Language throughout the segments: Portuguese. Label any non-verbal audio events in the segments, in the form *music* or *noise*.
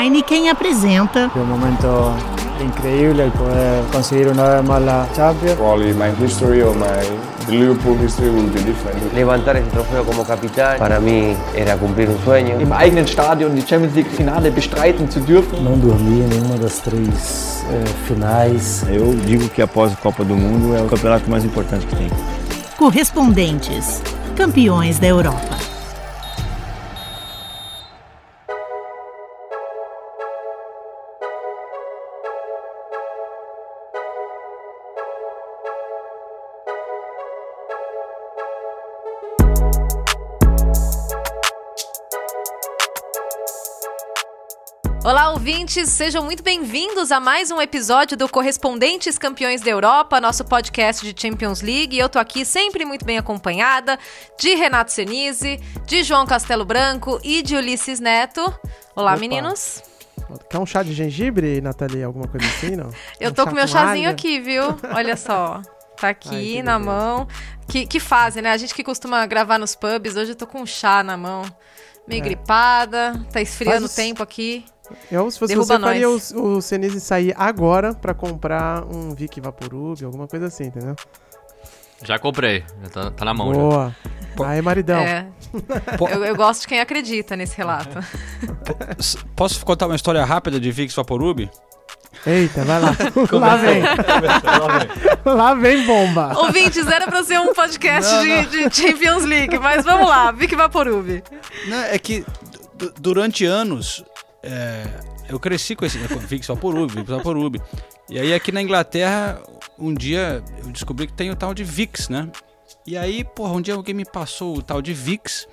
Heineken apresenta. É um momento incrível poder conseguir uma vez mais a Champions. Probably my history or my the Liverpool history will be different. Levantar ese trofeo como capitán para mí era cumplir un sueño. Im eigenen Stadion die Champions League Finale bestreiten zu dürfen. Não dormi em nenhuma das três eh, finais. Eu digo que após a Copa do Mundo é o campeonato mais importante que tem. Correspondentes, campeões da Europa. Ouvintes, sejam muito bem-vindos a mais um episódio do Correspondentes Campeões da Europa, nosso podcast de Champions League. Eu tô aqui sempre muito bem acompanhada de Renato Senise, de João Castelo Branco e de Ulisses Neto. Olá, Opa. meninos. Quer um chá de gengibre, Nathalie? Alguma coisa assim, não? *laughs* Eu Um tô com meu com chazinho aqui, viu? Olha só. Tá Ai, aqui que na beleza. mão. Que, que fase, né? A gente que costuma gravar nos pubs, hoje eu tô com um chá na mão. Meio É. gripada, tá esfriando o tempo aqui. Eu, se fosse Derruba você, faria nós. o, o Senise sair agora pra comprar um Vic Vaporub, alguma coisa assim, entendeu? Já comprei, já tá, tá na mão já. Boa. Aí, maridão. É. Eu, eu gosto de quem acredita nesse relato. Posso contar uma história rápida de Vix Vaporub? Eita, vai lá. *laughs* lá vem. lá vem bomba. Ouvintes, era pra ser um podcast Não, de, não. de Champions League, mas vamos lá, Vic Vaporub. Não, é que du- durante anos é, eu cresci com esse Vix Vaporub, Vix Vaporub. E aí aqui na Inglaterra, um dia eu descobri que tem o tal de Vix, né? E aí, porra, um dia alguém me passou o tal de Vix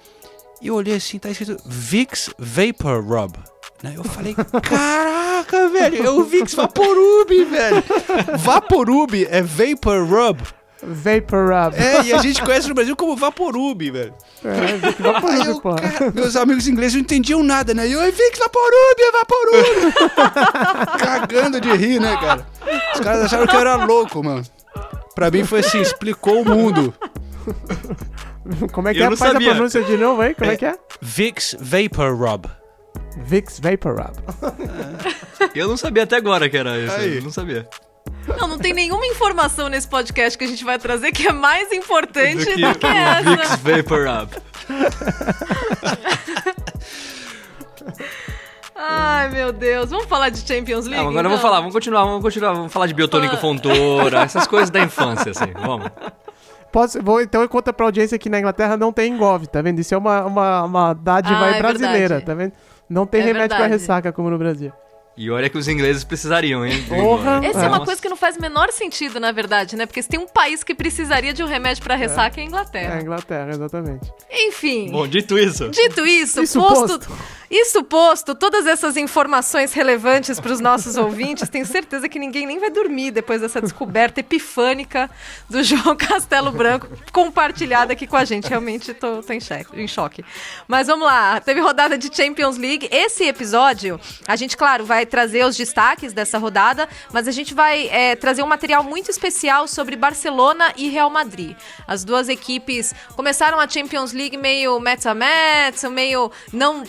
e eu olhei assim, tá escrito Vix Vapor Rub. Né? Eu falei, caraca, velho, é o Vix Vaporub, velho. Vaporub é Vapor Rub. Vapor Rub. É, e a gente conhece no Brasil como Vaporub, velho. É, Vic Vaporub, eu, pô. cara, meus amigos ingleses não entendiam nada, né? E eu, Vix Vaporub, é Vaporub. *laughs* Cagando de rir, né, cara? Os caras acharam que eu era louco, mano. Pra mim foi assim, explicou o mundo. Como é que Eu é? Faz sabia. a pronúncia de novo aí, como é, que é? Vix Vapor Rub. Vicks Vapor Rub. Eu não sabia até agora que era isso. Aí. Eu não sabia. Não, não tem nenhuma informação nesse podcast que a gente vai trazer que é mais importante Do que do que essa. Vicks Vapor Up. Ai, meu Deus. Vamos falar de Champions League? Não, agora vamos então? falar, vamos continuar, vamos continuar, vamos falar de biotônico Fã. fontoura, essas coisas da infância, assim, vamos. Posso, vou, então eu conto pra audiência que na Inglaterra não tem engove, tá vendo? Isso é uma, uma, uma dádiva Ah, é brasileira, verdade. tá vendo? Não tem É remédio pra verdade. ressaca como no Brasil. E olha que os ingleses precisariam, hein? Porra. Essa é É. uma coisa que não faz o menor sentido, na verdade, né? Porque se tem um país que precisaria de um remédio pra ressaca é a É a Inglaterra. Inglaterra, exatamente. Enfim. Bom, dito isso, Dito isso, Isso posto, posto. Isso posto, todas essas informações relevantes para os nossos ouvintes, tenho certeza que ninguém nem vai dormir depois dessa descoberta epifânica do João Castelo Branco compartilhada aqui com a gente. Realmente tô em, em choque. Mas vamos lá, teve rodada de Champions League. Esse episódio, a gente, claro, vai trazer os destaques dessa rodada, mas a gente vai é, trazer um material muito especial sobre Barcelona e Real Madrid. As duas equipes começaram a Champions League meio metz a metz, meio não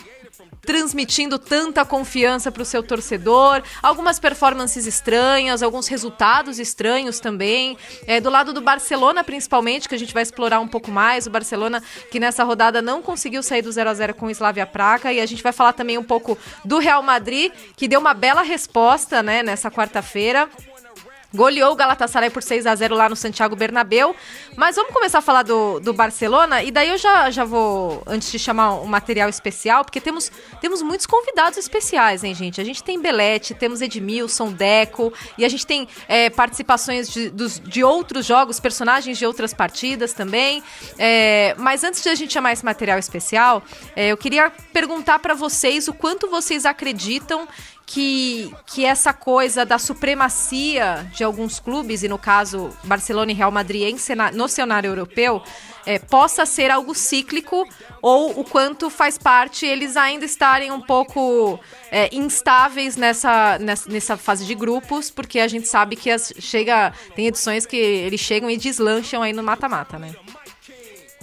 transmitindo tanta confiança para o seu torcedor, algumas performances estranhas, alguns resultados estranhos também. É, do lado do Barcelona, principalmente, que a gente vai explorar um pouco mais, o Barcelona que nessa rodada não conseguiu sair do 0 a 0 com o Slavia Praga, e a gente vai falar também um pouco do Real Madrid, que deu uma bela resposta né, nessa quarta-feira. Goleou o Galatasaray por 6 a 0 lá no Santiago Bernabéu. Mas vamos começar a falar do, do Barcelona. E daí eu já, já vou, antes de chamar um material especial, porque temos, temos muitos convidados especiais, hein, gente? A gente tem Belete, temos Edmilson, Deco, e a gente tem é, participações de, dos, de outros jogos, personagens de outras partidas também. É, mas antes de a gente chamar esse material especial, é, eu queria perguntar para vocês o quanto vocês acreditam que, que essa coisa da supremacia de alguns clubes, e no caso Barcelona e Real Madrid no cenário europeu, é, possa ser algo cíclico ou o quanto faz parte eles ainda estarem um pouco é, instáveis nessa, nessa, nessa fase de grupos, porque a gente sabe que as, chega tem edições que eles chegam e deslancham aí no mata-mata, né?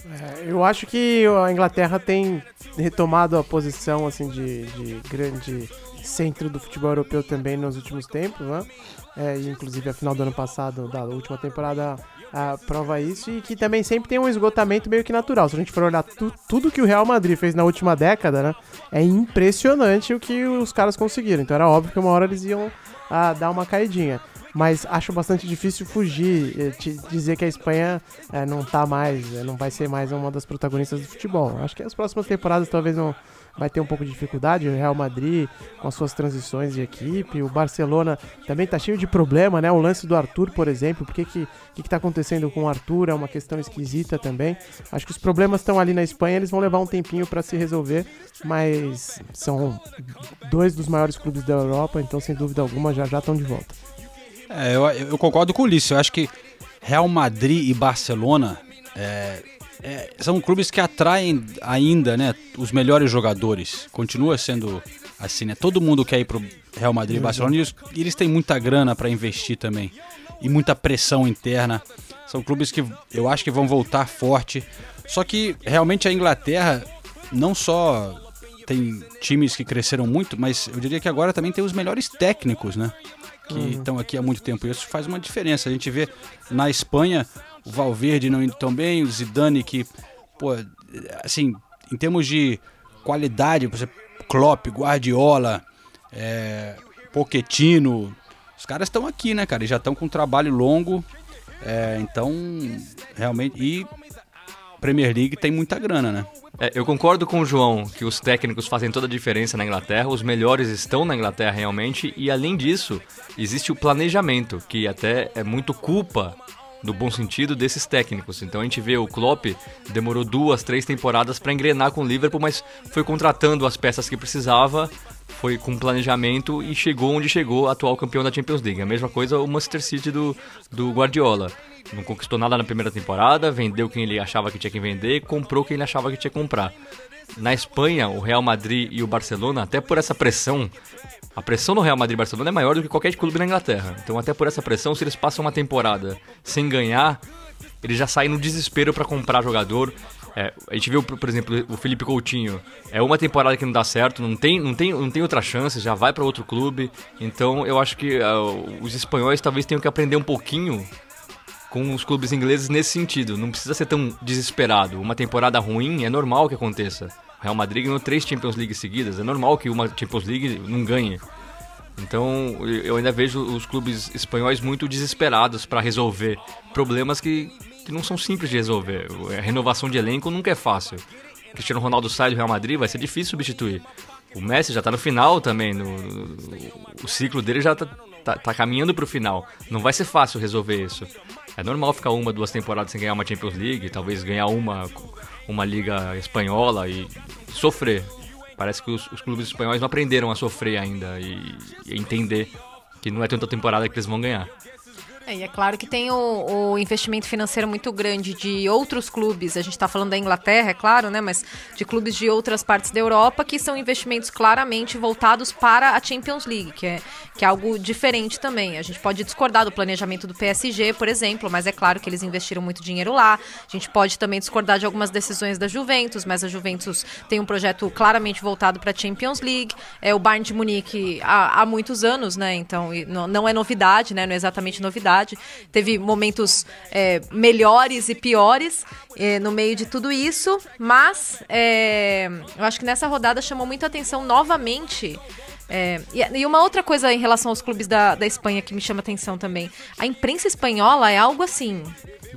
É, eu acho que a Inglaterra tem retomado a posição assim de, de grande centro do futebol europeu também nos últimos tempos, né? É, inclusive a final do ano passado, da última temporada, a, prova isso, e que também sempre tem um esgotamento meio que natural. Se a gente for olhar tu, tudo que o Real Madrid fez na última década, né? É impressionante o que os caras conseguiram. Então era óbvio que uma hora eles iam a, dar uma caidinha mas acho bastante difícil fugir, eh, dizer que a Espanha é, não tá mais, é, não vai ser mais uma das protagonistas do futebol. Acho que as próximas temporadas talvez não vai ter um pouco de dificuldade, o Real Madrid com as suas transições de equipe, o Barcelona também tá cheio de problema, né? O lance do Arthur, por exemplo, o que que, que que tá acontecendo com o Arthur é uma questão esquisita também. Acho que os problemas estão ali na Espanha, eles vão levar um tempinho para se resolver, mas são dois dos maiores clubes da Europa, então sem dúvida alguma já já estão de volta. É, eu, eu, concordo com o Ulisses. Eu acho que Real Madrid e Barcelona é, é, são clubes que atraem ainda né, os melhores jogadores. Continua sendo assim, né? Todo mundo quer ir pro Real Madrid e Barcelona e eles, e eles têm muita grana para investir também. E muita pressão interna. São clubes que eu acho que vão voltar forte. Só que realmente a Inglaterra não só tem times que cresceram muito, mas eu diria que agora também tem os melhores técnicos, né? que uhum. estão aqui há muito tempo. Isso faz uma diferença. A gente vê na Espanha o Valverde não indo tão bem, o Zidane que, pô, assim, em termos de qualidade, exemplo, Klopp, Guardiola, é, Pochettino, os caras estão aqui, né, cara? E já estão com um trabalho longo. É, então, realmente. E Premier League tem muita grana, né? É, eu concordo com o João que os técnicos fazem toda a diferença na Inglaterra, os melhores estão na Inglaterra realmente, e além disso, existe o planejamento, que até é muito culpa no bom sentido desses técnicos. Então a gente vê o Klopp demorou duas, três temporadas para engrenar com o Liverpool, mas foi contratando as peças que precisava, foi com planejamento e chegou onde chegou, atual campeão da Champions League. A mesma coisa o Manchester City do, do Guardiola. Não conquistou nada na primeira temporada, vendeu quem ele achava que tinha que vender, comprou quem ele achava que tinha que comprar. Na Espanha, o Real Madrid e o Barcelona, até por essa pressão, a pressão no Real Madrid e Barcelona é maior do que qualquer clube na Inglaterra. Então, até por essa pressão, se eles passam uma temporada sem ganhar, eles já saem no desespero para comprar jogador. É, a gente viu, por exemplo, o Felipe Coutinho. É uma temporada que não dá certo, não tem, não tem, não tem outra chance, já vai para outro clube. Então, eu acho que uh, os espanhóis talvez tenham que aprender um pouquinho com os clubes ingleses nesse sentido. Não precisa ser tão desesperado. Uma temporada ruim é normal que aconteça. O Real Madrid ganhou três Champions League seguidas. É normal que uma Champions League não ganhe. Então eu ainda vejo os clubes espanhóis muito desesperados para resolver problemas que, que não são simples de resolver. A renovação de elenco nunca é fácil. O Cristiano Ronaldo sai do Real Madrid, vai ser difícil substituir. O Messi já está no final também. No, o ciclo dele já está tá, tá caminhando para o final. Não vai ser fácil resolver isso. É normal ficar uma, duas temporadas sem ganhar uma Champions League, talvez ganhar uma, uma liga espanhola e sofrer. Parece que os, os clubes espanhóis não aprenderam a sofrer ainda e, e entender que não é tanta temporada que eles vão ganhar. É, e é claro que tem o, o, investimento financeiro muito grande de outros clubes. A gente está falando da Inglaterra, é claro, né? Mas de clubes de outras partes da Europa que são investimentos claramente voltados para a Champions League, que é, que é algo diferente também. A gente pode discordar do planejamento do PSG, por exemplo, mas é claro que eles investiram muito dinheiro lá. A gente pode também discordar de algumas decisões da Juventus, mas a Juventus tem um projeto claramente voltado para a Champions League. É o Bayern de Munique há, há muitos anos, né? Então não, é novidade, né? Não é exatamente novidade Teve momentos é, melhores e piores é, no meio de tudo isso, mas é, eu acho que nessa rodada chamou muita atenção novamente. É, e, uma outra coisa em relação aos clubes da, da Espanha que me chama atenção também. A imprensa espanhola é algo assim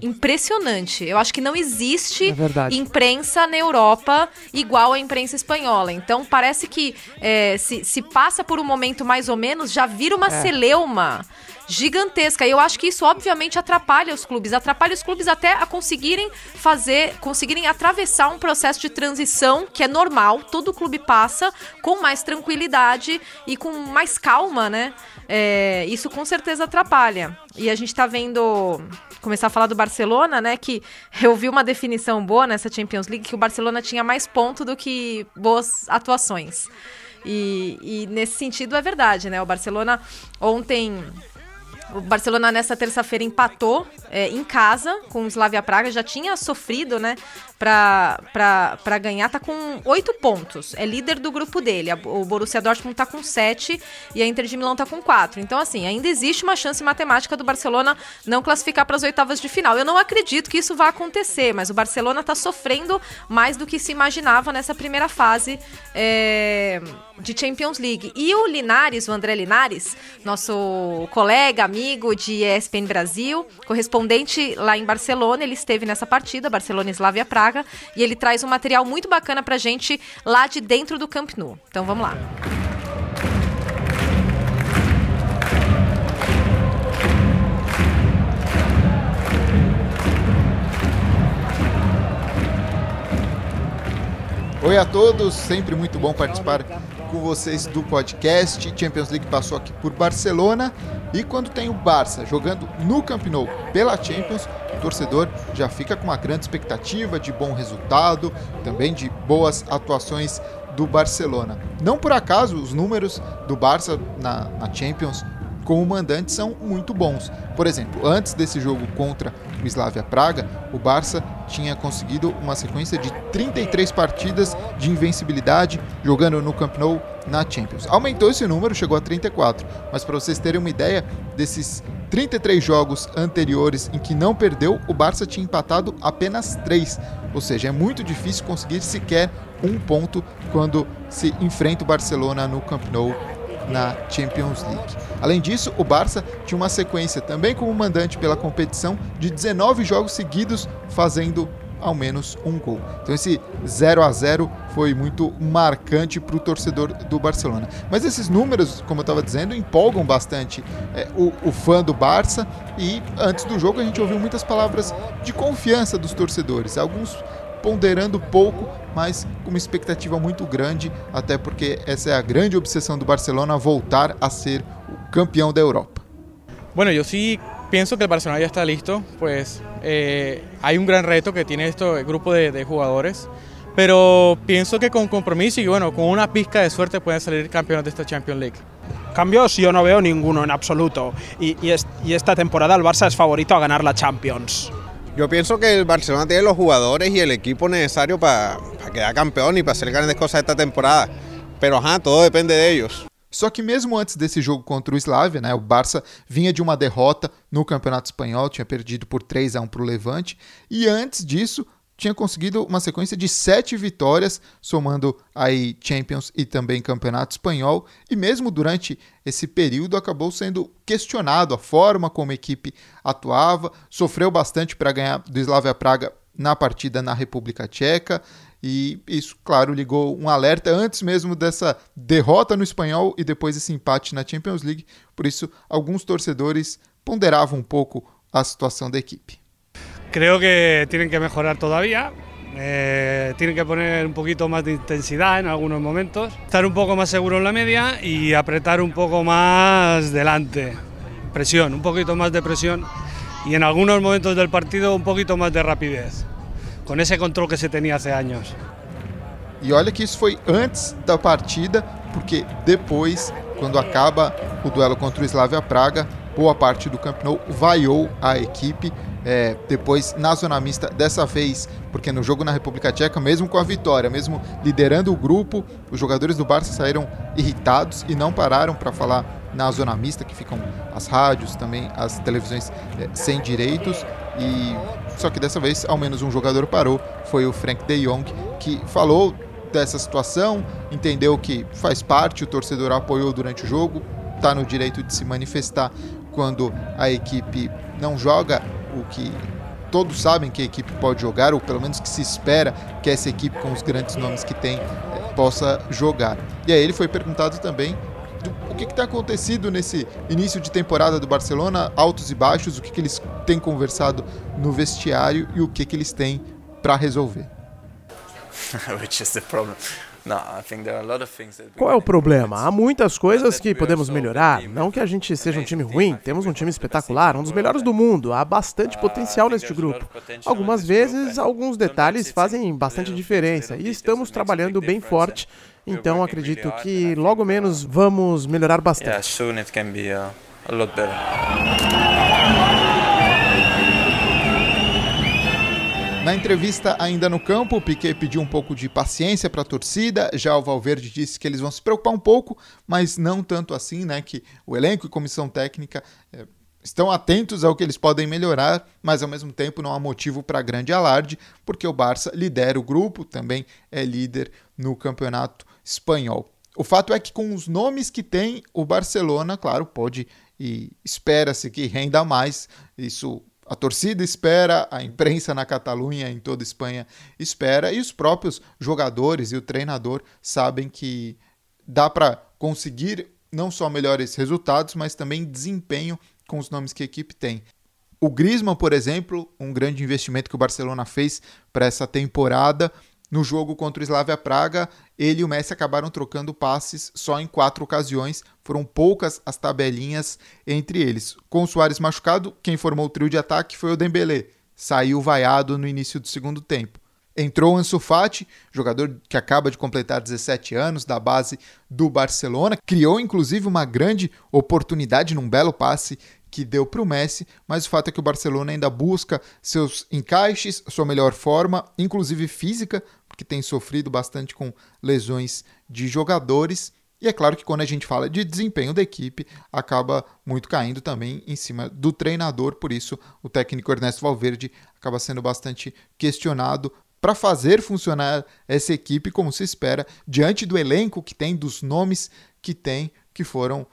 impressionante. Eu acho que não existe é imprensa na Europa igual à imprensa espanhola. Então parece que é, se, se passa por um momento mais ou menos, já vira uma é. celeuma gigantesca. E eu acho que isso obviamente atrapalha os clubes, atrapalha os clubes até a conseguirem fazer, conseguirem atravessar um processo de transição que é normal, todo clube passa com mais tranquilidade e com mais calma, né? É, isso com certeza atrapalha. E a gente tá vendo começar a falar do Barcelona, né? Que eu vi uma definição boa nessa Champions League que o Barcelona tinha mais ponto do que boas atuações. E, e nesse sentido é verdade, né? O Barcelona ontem O Barcelona nessa terça-feira empatou é, em casa com o Slavia Praga, já tinha sofrido, né, para ganhar, tá com oito pontos. É líder do grupo dele. O Borussia Dortmund tá com sete e a Inter de Milão tá com quatro. Então, assim, ainda existe uma chance matemática do Barcelona não classificar para as oitavas de final. Eu não acredito que isso vá acontecer, mas o Barcelona tá sofrendo mais do que se imaginava nessa primeira fase é, de Champions League. E o Linares, o André Linares, nosso colega, amigo de ESPN Brasil, correspondente lá em Barcelona, ele esteve nessa partida, Barcelona Slavia Praga, e ele traz um material muito bacana pra gente lá de dentro do Camp Nou. Então vamos lá. Oi a todos, sempre muito bom participar com vocês do podcast. Champions League passou aqui por Barcelona e quando tem o Barça jogando no Camp Nou pela Champions, o torcedor já fica com uma grande expectativa de bom resultado, também de boas atuações do Barcelona. Não por acaso os números do Barça na, na Champions como mandante são muito bons. Por exemplo, antes desse jogo contra o Slavia Praga, o Barça tinha conseguido uma sequência de 33 partidas de invencibilidade jogando no Camp Nou na Champions. Aumentou esse número, chegou a 34, mas para vocês terem uma ideia, desses 33 jogos anteriores em que não perdeu, o Barça tinha empatado apenas 3. Ou seja, é muito difícil conseguir sequer um ponto quando se enfrenta o Barcelona no Camp Nou na Champions League. Além disso, o Barça tinha uma sequência também como mandante pela competição de 19 jogos seguidos fazendo ao menos um gol. Então esse 0 a 0 foi muito marcante para o torcedor do Barcelona. Mas esses números, como eu estava dizendo, empolgam bastante é, o, o, fã do Barça e antes do jogo a gente ouviu muitas palavras de confiança dos torcedores. Alguns ponderando pouco, mas com uma expectativa muito grande, até porque essa é a grande obsessão do Barcelona voltar a ser campeão da Europa. Bueno, yo sí pienso que el Barcelona ya está listo, pues eh, hay un gran reto que tiene este grupo de, de, jugadores, pero pienso que con compromiso y bueno, con una pizca de suerte pueden salir campeones de esta Champions League. Cambios yo no veo ninguno en absoluto y, y, es, y esta temporada el Barça es favorito a ganar la Champions. Yo pienso que el Barcelona tiene los jugadores y el equipo necesario para, para quedar campeón y para hacer grandes cosas esta temporada. Pero ajá, todo depende de ellos. Só que mesmo antes desse jogo contra o Slavia, né, o Barça vinha de uma derrota no Campeonato Espanhol, tinha perdido por 3 a 1 para o Levante, e antes disso tinha conseguido uma sequência de sete vitórias, somando aí Champions e também Campeonato Espanhol, e mesmo durante esse período acabou sendo questionado a forma como a equipe atuava, sofreu bastante para ganhar do Slavia Praga na partida na República Tcheca, e isso, claro, ligou um alerta antes mesmo dessa derrota no espanhol e depois esse empate na Champions League. Por isso, alguns torcedores ponderavam um pouco a situação da equipe. Creo que tienen que mejorar todavía, eh, tienen que poner un poquito más de intensidad en algunos momentos, estar un poco más seguro en la media y apretar un poco más delante. Presión, un poquito más de presión y en algunos momentos del partido un poquito más de rapidez, con ese control que se tenía hace años. E olha que isso foi antes da partida, porque depois, quando acaba o duelo contra o Slavia Praga, boa parte do Camp Nou vaiou a equipe. É, depois na zona mista, dessa vez, porque no jogo na República Tcheca, mesmo com a vitória, mesmo liderando o grupo, os jogadores do Barça saíram irritados e não pararam para falar na zona mista, que ficam as rádios, também as televisões é, sem direitos. E só que dessa vez, ao menos um jogador parou, foi o Frank De Jong, que falou dessa situação, entendeu que faz parte, o torcedor apoiou durante o jogo, está no direito de se manifestar quando a equipe não joga o que todos sabem que a equipe pode jogar, ou pelo menos que se espera que essa equipe com os grandes nomes que tem eh, possa jogar. E aí ele foi perguntado também que está acontecido nesse início de temporada do Barcelona, altos e baixos, o que, que eles têm conversado no vestiário e o que, que eles têm para resolver. *laughs* Which is the problem. Qual é o problema? Há muitas coisas que podemos melhorar. Não que a gente seja um time ruim, temos um time espetacular, um dos melhores do mundo. Há bastante potencial neste grupo. Algumas vezes, alguns detalhes fazem bastante diferença e estamos trabalhando bem forte. Então, acredito que logo menos vamos melhorar bastante. a lot better. Na entrevista ainda no campo, o Piquet pediu um pouco de paciência para a torcida. Já o Valverde disse que eles vão se preocupar um pouco, mas não tanto assim, né? Que o elenco e comissão técnica é, estão atentos ao que eles podem melhorar, mas ao mesmo tempo não há motivo para grande alarde, porque o Barça lidera o grupo, também é líder no campeonato espanhol. O fato é que com os nomes que tem, o Barcelona, claro, pode e espera-se que renda mais. Isso a torcida espera, a imprensa na Catalunha, em toda Espanha espera, e os próprios jogadores e o treinador sabem que dá para conseguir não só melhores resultados, mas também desempenho com os nomes que a equipe tem. O Griezmann, por exemplo, um grande investimento que o Barcelona fez para essa temporada, no jogo contra o Slavia Praga, ele e o Messi acabaram trocando passes só em quatro ocasiões. Foram poucas as tabelinhas entre eles. Com o Soares machucado, quem formou o trio de ataque foi o Dembélé. Saiu vaiado no início do segundo tempo. Entrou o Ansu Fati, jogador que acaba de completar 17 anos, da base do Barcelona. Criou, inclusive, uma grande oportunidade num belo passe que deu para o Messi, mas o fato é que o Barcelona ainda busca seus encaixes, sua melhor forma, inclusive física, que tem sofrido bastante com lesões de jogadores. E é claro que quando a gente fala de desempenho da equipe, acaba muito caindo também em cima do treinador, por isso o técnico Ernesto Valverde acaba sendo bastante questionado para fazer funcionar essa equipe como se espera, diante do elenco que tem, dos nomes que tem, que foram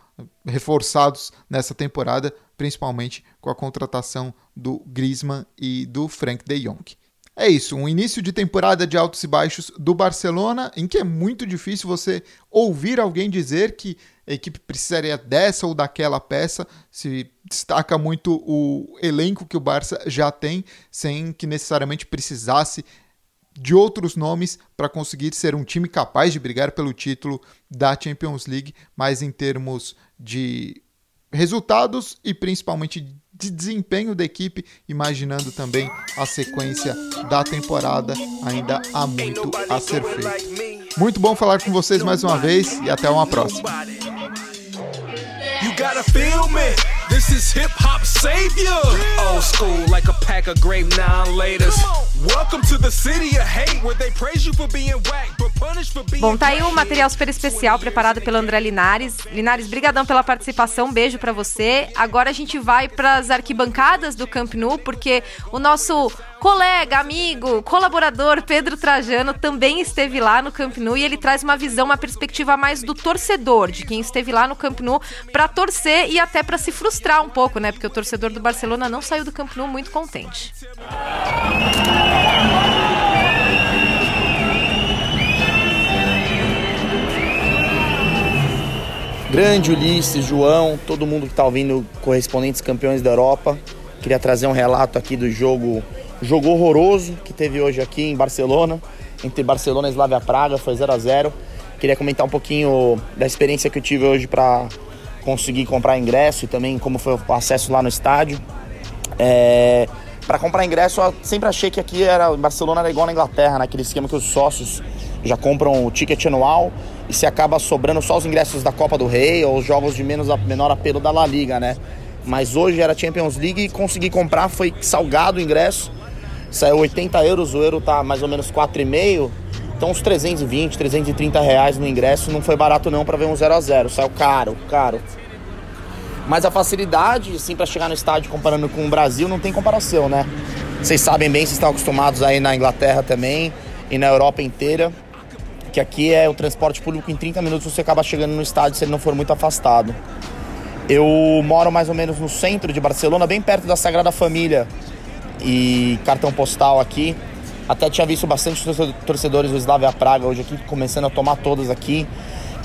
reforçados nessa temporada, principalmente com a contratação do Griezmann e do Frank de Jong. É isso, um início de temporada de altos e baixos do Barcelona, em que é muito difícil você ouvir alguém dizer que a equipe precisaria dessa ou daquela peça. Se destaca muito o elenco que o Barça já tem, sem que necessariamente precisasse de outros nomes para conseguir ser um time capaz de brigar pelo título da Champions League, mas em termos de resultados e principalmente de desempenho da equipe, imaginando também a sequência da temporada, ainda há muito a ser feito. Muito bom falar com vocês mais uma vez e até uma próxima. This is hip hop savior. Old school, like a pack of grape nine laters. Welcome to the city of hate, where they praise you for being whack, but punish for being. Bom, tá aí um material super especial preparado pelo André Linares. Linares, brigadão pela participação, beijo para você. Agora a gente vai para as arquibancadas do Camp Nou, porque o nosso colega, amigo, colaborador Pedro Trajano também esteve lá no Camp Nou e ele traz uma visão, uma perspectiva mais do torcedor, de quem esteve lá no Camp Nou para torcer e até para se frustrar um pouco, né? Porque o torcedor do Barcelona não saiu do Camp Nou muito contente. Grande Ulisses, João, todo mundo que está ouvindo correspondentes campeões da Europa. Queria trazer um relato aqui do jogo, jogo horroroso que teve hoje aqui em Barcelona, entre Barcelona e Slavia Praga, foi 0 a 0 Queria comentar um pouquinho da experiência que eu tive hoje para conseguir comprar ingresso e também como foi o acesso lá no estádio. É, para comprar ingresso, eu sempre achei que aqui era Barcelona era igual na Inglaterra, naquele esquema que os sócios já compram o ticket anual e se acaba sobrando só os ingressos da Copa do Rei ou os jogos de menos, menor apelo da La Liga, né? Mas hoje era Champions League e consegui comprar, foi salgado o ingresso. Saiu 80 euros, o euro tá mais ou menos 4,5. Então uns 320, 330 reais no ingresso não foi barato não para ver um 0 a 0 Saiu caro, caro. Mas a facilidade, assim, para chegar no estádio comparando com o Brasil, não tem comparação, né? Vocês sabem bem, vocês estão acostumados aí na Inglaterra também e na Europa inteira, que aqui é o transporte público em 30 minutos você acaba chegando no estádio se ele não for muito afastado. Eu moro mais ou menos no centro de Barcelona, bem perto da Sagrada Família e cartão postal aqui. Até tinha visto bastante torcedores do Slavia Praga hoje aqui, começando a tomar todas aqui.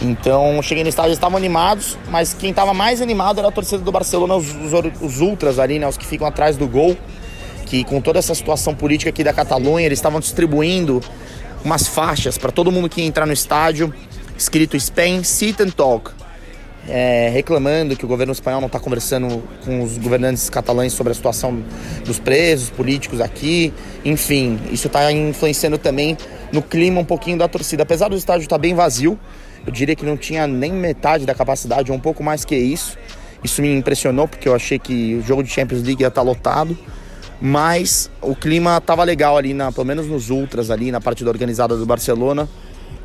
Então, cheguei no estádio, eles estavam animados, mas quem estava mais animado era a torcida do Barcelona, os, os, os, ultras ali, né, os que ficam atrás do gol, que com toda essa situação política aqui da Catalunha, eles estavam distribuindo umas faixas para todo mundo que ia entrar no estádio, escrito Spain Sit and Talk, é, reclamando que o governo espanhol não está conversando com os governantes catalães sobre a situação dos presos políticos aqui. Enfim, isso está influenciando também no clima um pouquinho da torcida. Apesar do estádio estar tá bem vazio, eu diria que não tinha nem metade da capacidade, ou um pouco mais que isso. Isso me impressionou porque eu achei que o jogo de Champions League ia estar lotado. Mas o clima estava legal ali, na, pelo menos nos ultras ali, na partida organizada do Barcelona.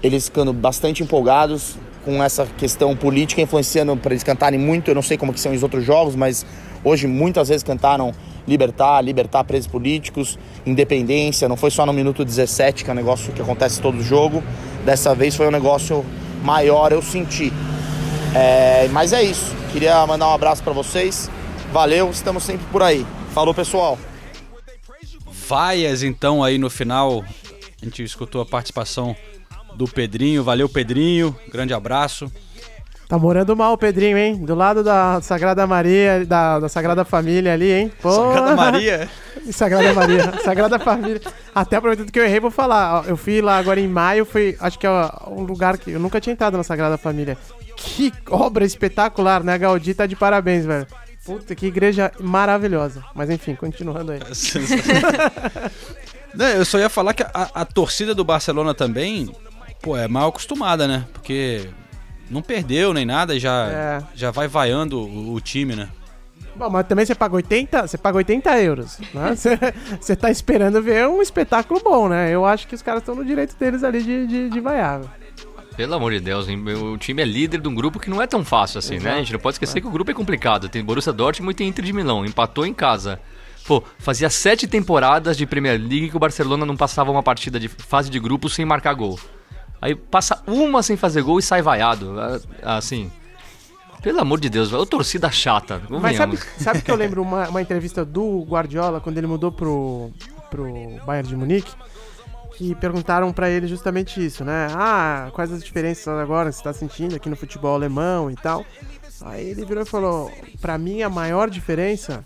Eles ficando bastante empolgados com essa questão política influenciando para eles cantarem muito. Eu não sei como que são os outros jogos, mas hoje muitas vezes cantaram libertar, libertar presos políticos, independência. Não foi só no minuto 17, que é um negócio que acontece todo jogo. Dessa vez foi um negócio maior, eu senti. É, mas é isso. Queria mandar um abraço para vocês. Valeu, estamos sempre por aí. Falou, pessoal. Vaias, então, aí no final. A gente escutou a participação do Pedrinho. Valeu, Pedrinho. Grande abraço. Tá morando mal o Pedrinho, hein? Do lado da Sagrada Maria, da, da Sagrada Família ali, hein? Pô. Sagrada Maria? *laughs* Sagrada Maria. Sagrada Família. Até aproveitando que eu errei, vou falar. Eu fui lá agora em maio, foi. Acho que é um lugar que eu nunca tinha entrado na Sagrada Família. Que obra espetacular, né? Gaudí tá de parabéns, velho. Puta, que igreja maravilhosa. Mas enfim, continuando aí. *laughs* Não, eu só ia falar que a, a torcida do Barcelona também, pô, é mal acostumada, né? Porque não perdeu nem nada e já, É. já vai vaiando o, o time, né? Bom, mas também você paga 80, você paga 80 euros, né? *laughs* Você, você tá esperando ver um espetáculo bom, né? Eu acho que os caras estão no direito deles ali de, de, de vaiar. Pelo amor de Deus, hein? o time é líder de um grupo que não é tão fácil assim, né? A gente não pode esquecer que o grupo é complicado. Tem Borussia Dortmund e tem Inter de Milão. Empatou em casa. Pô, fazia sete temporadas de Premier League que o Barcelona não passava uma partida de fase de grupo sem marcar gol. Aí passa uma sem fazer gol e sai vaiado. Ah, Assim. Pelo amor de Deus, velho. Torcida chata. Mas sabe, sabe que eu lembro uma, uma entrevista do Guardiola quando ele mudou pro, pro Bayern de Munique? Que perguntaram pra ele justamente isso, né? Ah, quais as diferenças agora que você tá sentindo aqui no futebol alemão e tal. Aí ele virou e falou: Pra mim, a maior diferença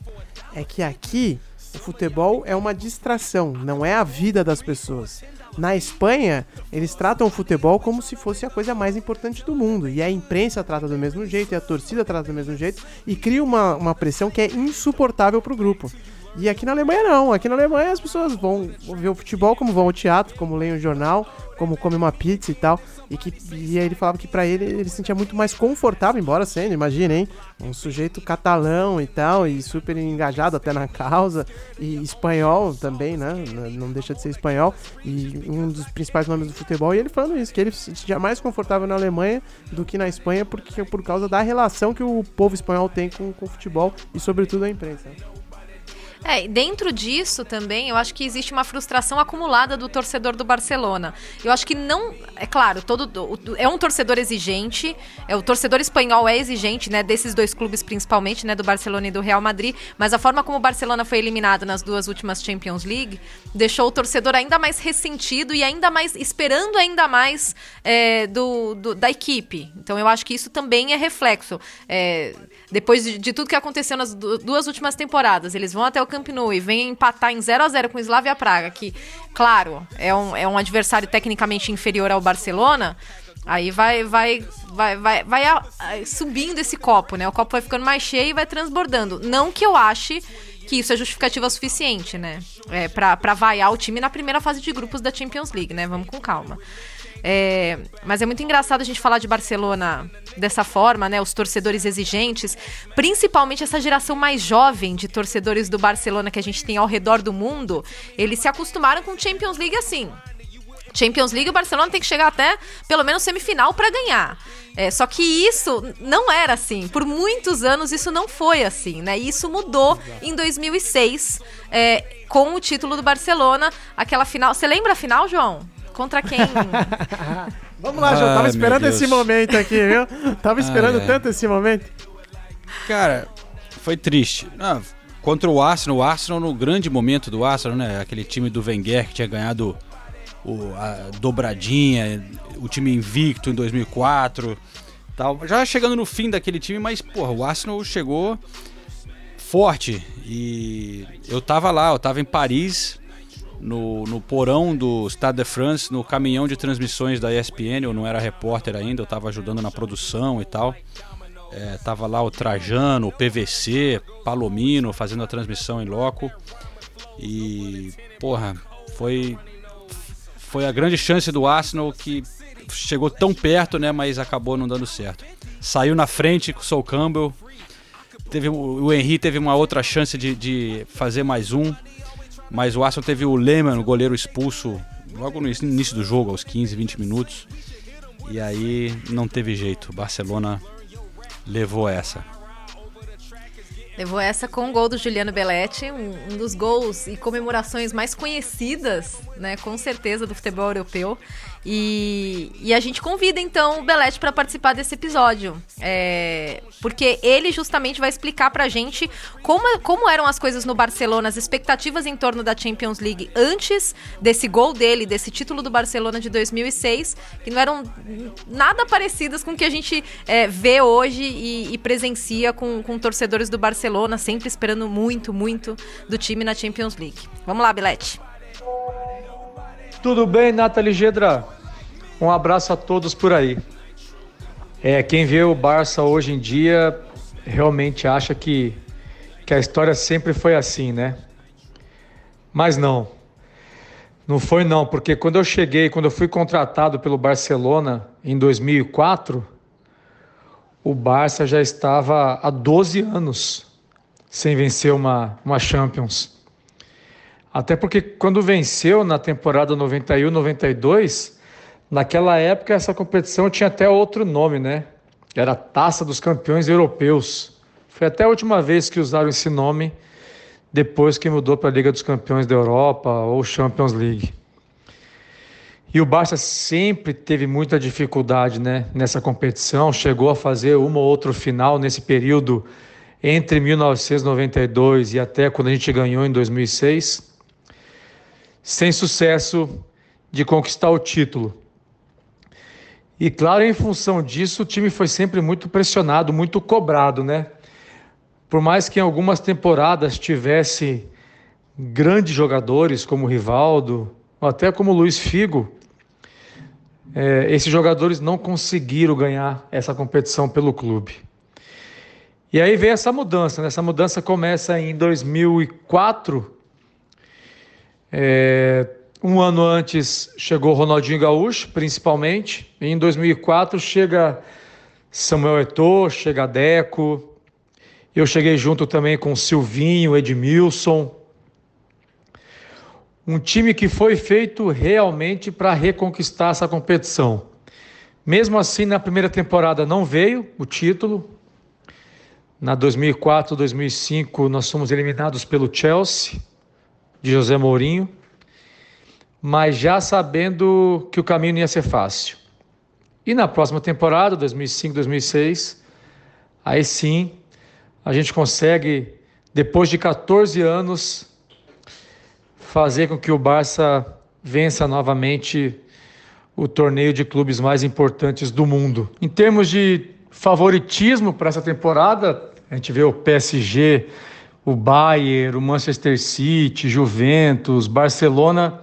é que aqui o futebol é uma distração, não é a vida das pessoas. Na Espanha, eles tratam o futebol como se fosse a coisa mais importante do mundo. E a imprensa trata do mesmo jeito, e a torcida trata do mesmo jeito, e cria uma, uma pressão que é insuportável pro grupo. E aqui na Alemanha não. Aqui na Alemanha as pessoas vão ver o futebol como vão ao teatro, como leem o jornal, como comem uma pizza e tal. E, que, e aí ele falava que pra ele ele se sentia muito mais confortável, embora sendo, imagina, hein? Um sujeito catalão e tal, e super engajado até na causa, e espanhol também, né? Não deixa de ser espanhol, e um dos principais nomes do futebol. E ele falando isso, que ele se sentia mais confortável na Alemanha do que na Espanha, porque por causa da relação que o povo espanhol tem com, com o futebol e, sobretudo, a imprensa. É, dentro disso também, eu acho que existe uma frustração acumulada do torcedor do Barcelona. Eu acho que não. É claro, todo é um torcedor exigente. É, o torcedor espanhol é exigente, né? Desses dois clubes, principalmente, né? Do Barcelona e do Real Madrid. Mas a forma como o Barcelona foi eliminado nas duas últimas Champions League deixou o torcedor ainda mais ressentido e ainda mais. esperando ainda mais é, do, do- da equipe. Então eu acho que isso também é reflexo. É, depois de, de tudo que aconteceu nas du- duas últimas temporadas, eles vão até o Camp Nou e vêm empatar em 0 a 0 com o Slavia Praga, que, claro, é um, é um adversário tecnicamente inferior ao Barcelona. Aí vai, vai, vai, vai, vai a- a- subindo esse copo, né? O copo vai ficando mais cheio e vai transbordando. Não que eu ache que isso é justificativa suficiente, né? É, pra vaiar o time na primeira fase de grupos da Champions League, né? Vamos com calma. É, mas é muito engraçado a gente falar de Barcelona dessa forma, né? Os torcedores exigentes, principalmente essa geração mais jovem de torcedores do Barcelona que a gente tem ao redor do mundo, eles se acostumaram com Champions League assim. Champions League, o Barcelona tem que chegar até pelo menos semifinal para ganhar. É, só que isso não era assim. Por muitos anos isso não foi assim, né? Isso mudou em 2006 é, com o título do Barcelona, aquela final. Você lembra a final, João? Contra quem? *laughs* Vamos lá, João. Tava Ai, esperando esse momento aqui, viu? Tava *laughs* esperando Ai, ai. tanto esse momento. Cara, foi triste. Ah, contra o Arsenal, o Arsenal no grande momento do Arsenal, né? Aquele time do Wenger que tinha ganhado o, a dobradinha, o time invicto em 2004, tal. Já chegando no fim daquele time, mas porra, o Arsenal chegou forte e eu tava lá, eu tava em Paris. No, no porão do Stade de France, no caminhão de transmissões da ESPN, eu não era repórter ainda, eu tava ajudando na produção e tal. É, tava lá o Trajano, o PVC, Palomino fazendo a transmissão em loco. E, porra, foi foi a grande chance do Arsenal que chegou tão perto, né, mas acabou não dando certo. Saiu na frente com o Sol Campbell teve, o Henry teve uma outra chance de, de fazer mais um, mas o Arsenal teve o Lehmann, o goleiro expulso, logo no início do jogo, aos 15, 20 minutos. E aí não teve jeito. Barcelona levou essa. Levou essa com o gol do Juliano Belletti, um, dos gols e comemorações mais conhecidas, né, com certeza, do futebol europeu. E, e a gente convida então o Belete para participar desse episódio, é, porque ele justamente vai explicar para a gente como, como eram as coisas no Barcelona, as expectativas em torno da Champions League antes desse gol dele, desse título do Barcelona de 2006, que não eram nada parecidas com o que a gente é, vê hoje e, e presencia com, com torcedores do Barcelona, sempre esperando muito, muito do time na Champions League. Vamos lá, Belete. Tudo bem, Nathalie Gedra? Um abraço a todos por aí. É, quem vê o Barça hoje em dia realmente acha que, que a história sempre foi assim, né? Mas não. Não foi não, porque quando eu cheguei, quando eu fui contratado pelo Barcelona em 2004, o Barça já estava há 12 anos sem vencer uma, uma Champions. Até porque quando venceu na temporada 91-92, naquela época essa competição tinha até outro nome, né? Era Taça dos Campeões Europeus. Foi até a última vez que usaram esse nome, depois que mudou para a Liga dos Campeões da Europa ou Champions League. E o Barça sempre teve muita dificuldade né, nessa competição, chegou a fazer uma ou outra final nesse período entre 1992 e até quando a gente ganhou em 2006 sem sucesso de conquistar o título. E claro, em função disso, o time foi sempre muito pressionado, muito cobrado, né? Por mais que em algumas temporadas tivesse grandes jogadores como Rivaldo, ou até como Luiz Figo, é, esses jogadores não conseguiram ganhar essa competição pelo clube. E aí veio essa mudança, né? essa mudança começa em 2004, é, um ano antes chegou Ronaldinho Gaúcho, principalmente. Em 2004 chega Samuel Eto'o, chega Deco. Eu cheguei junto também com Silvinho, Edmilson. Um time que foi feito realmente para reconquistar essa competição. Mesmo assim, na primeira temporada não veio o título. Na 2004, 2005, nós fomos eliminados pelo Chelsea de José Mourinho, mas já sabendo que o caminho não ia ser fácil. E na próxima temporada, 2005, 2006, aí sim a gente consegue, depois de 14 anos, fazer com que o Barça vença novamente o torneio de clubes mais importantes do mundo. Em termos de favoritismo para essa temporada, a gente vê o PSG o Bayern, o Manchester City, Juventus, Barcelona,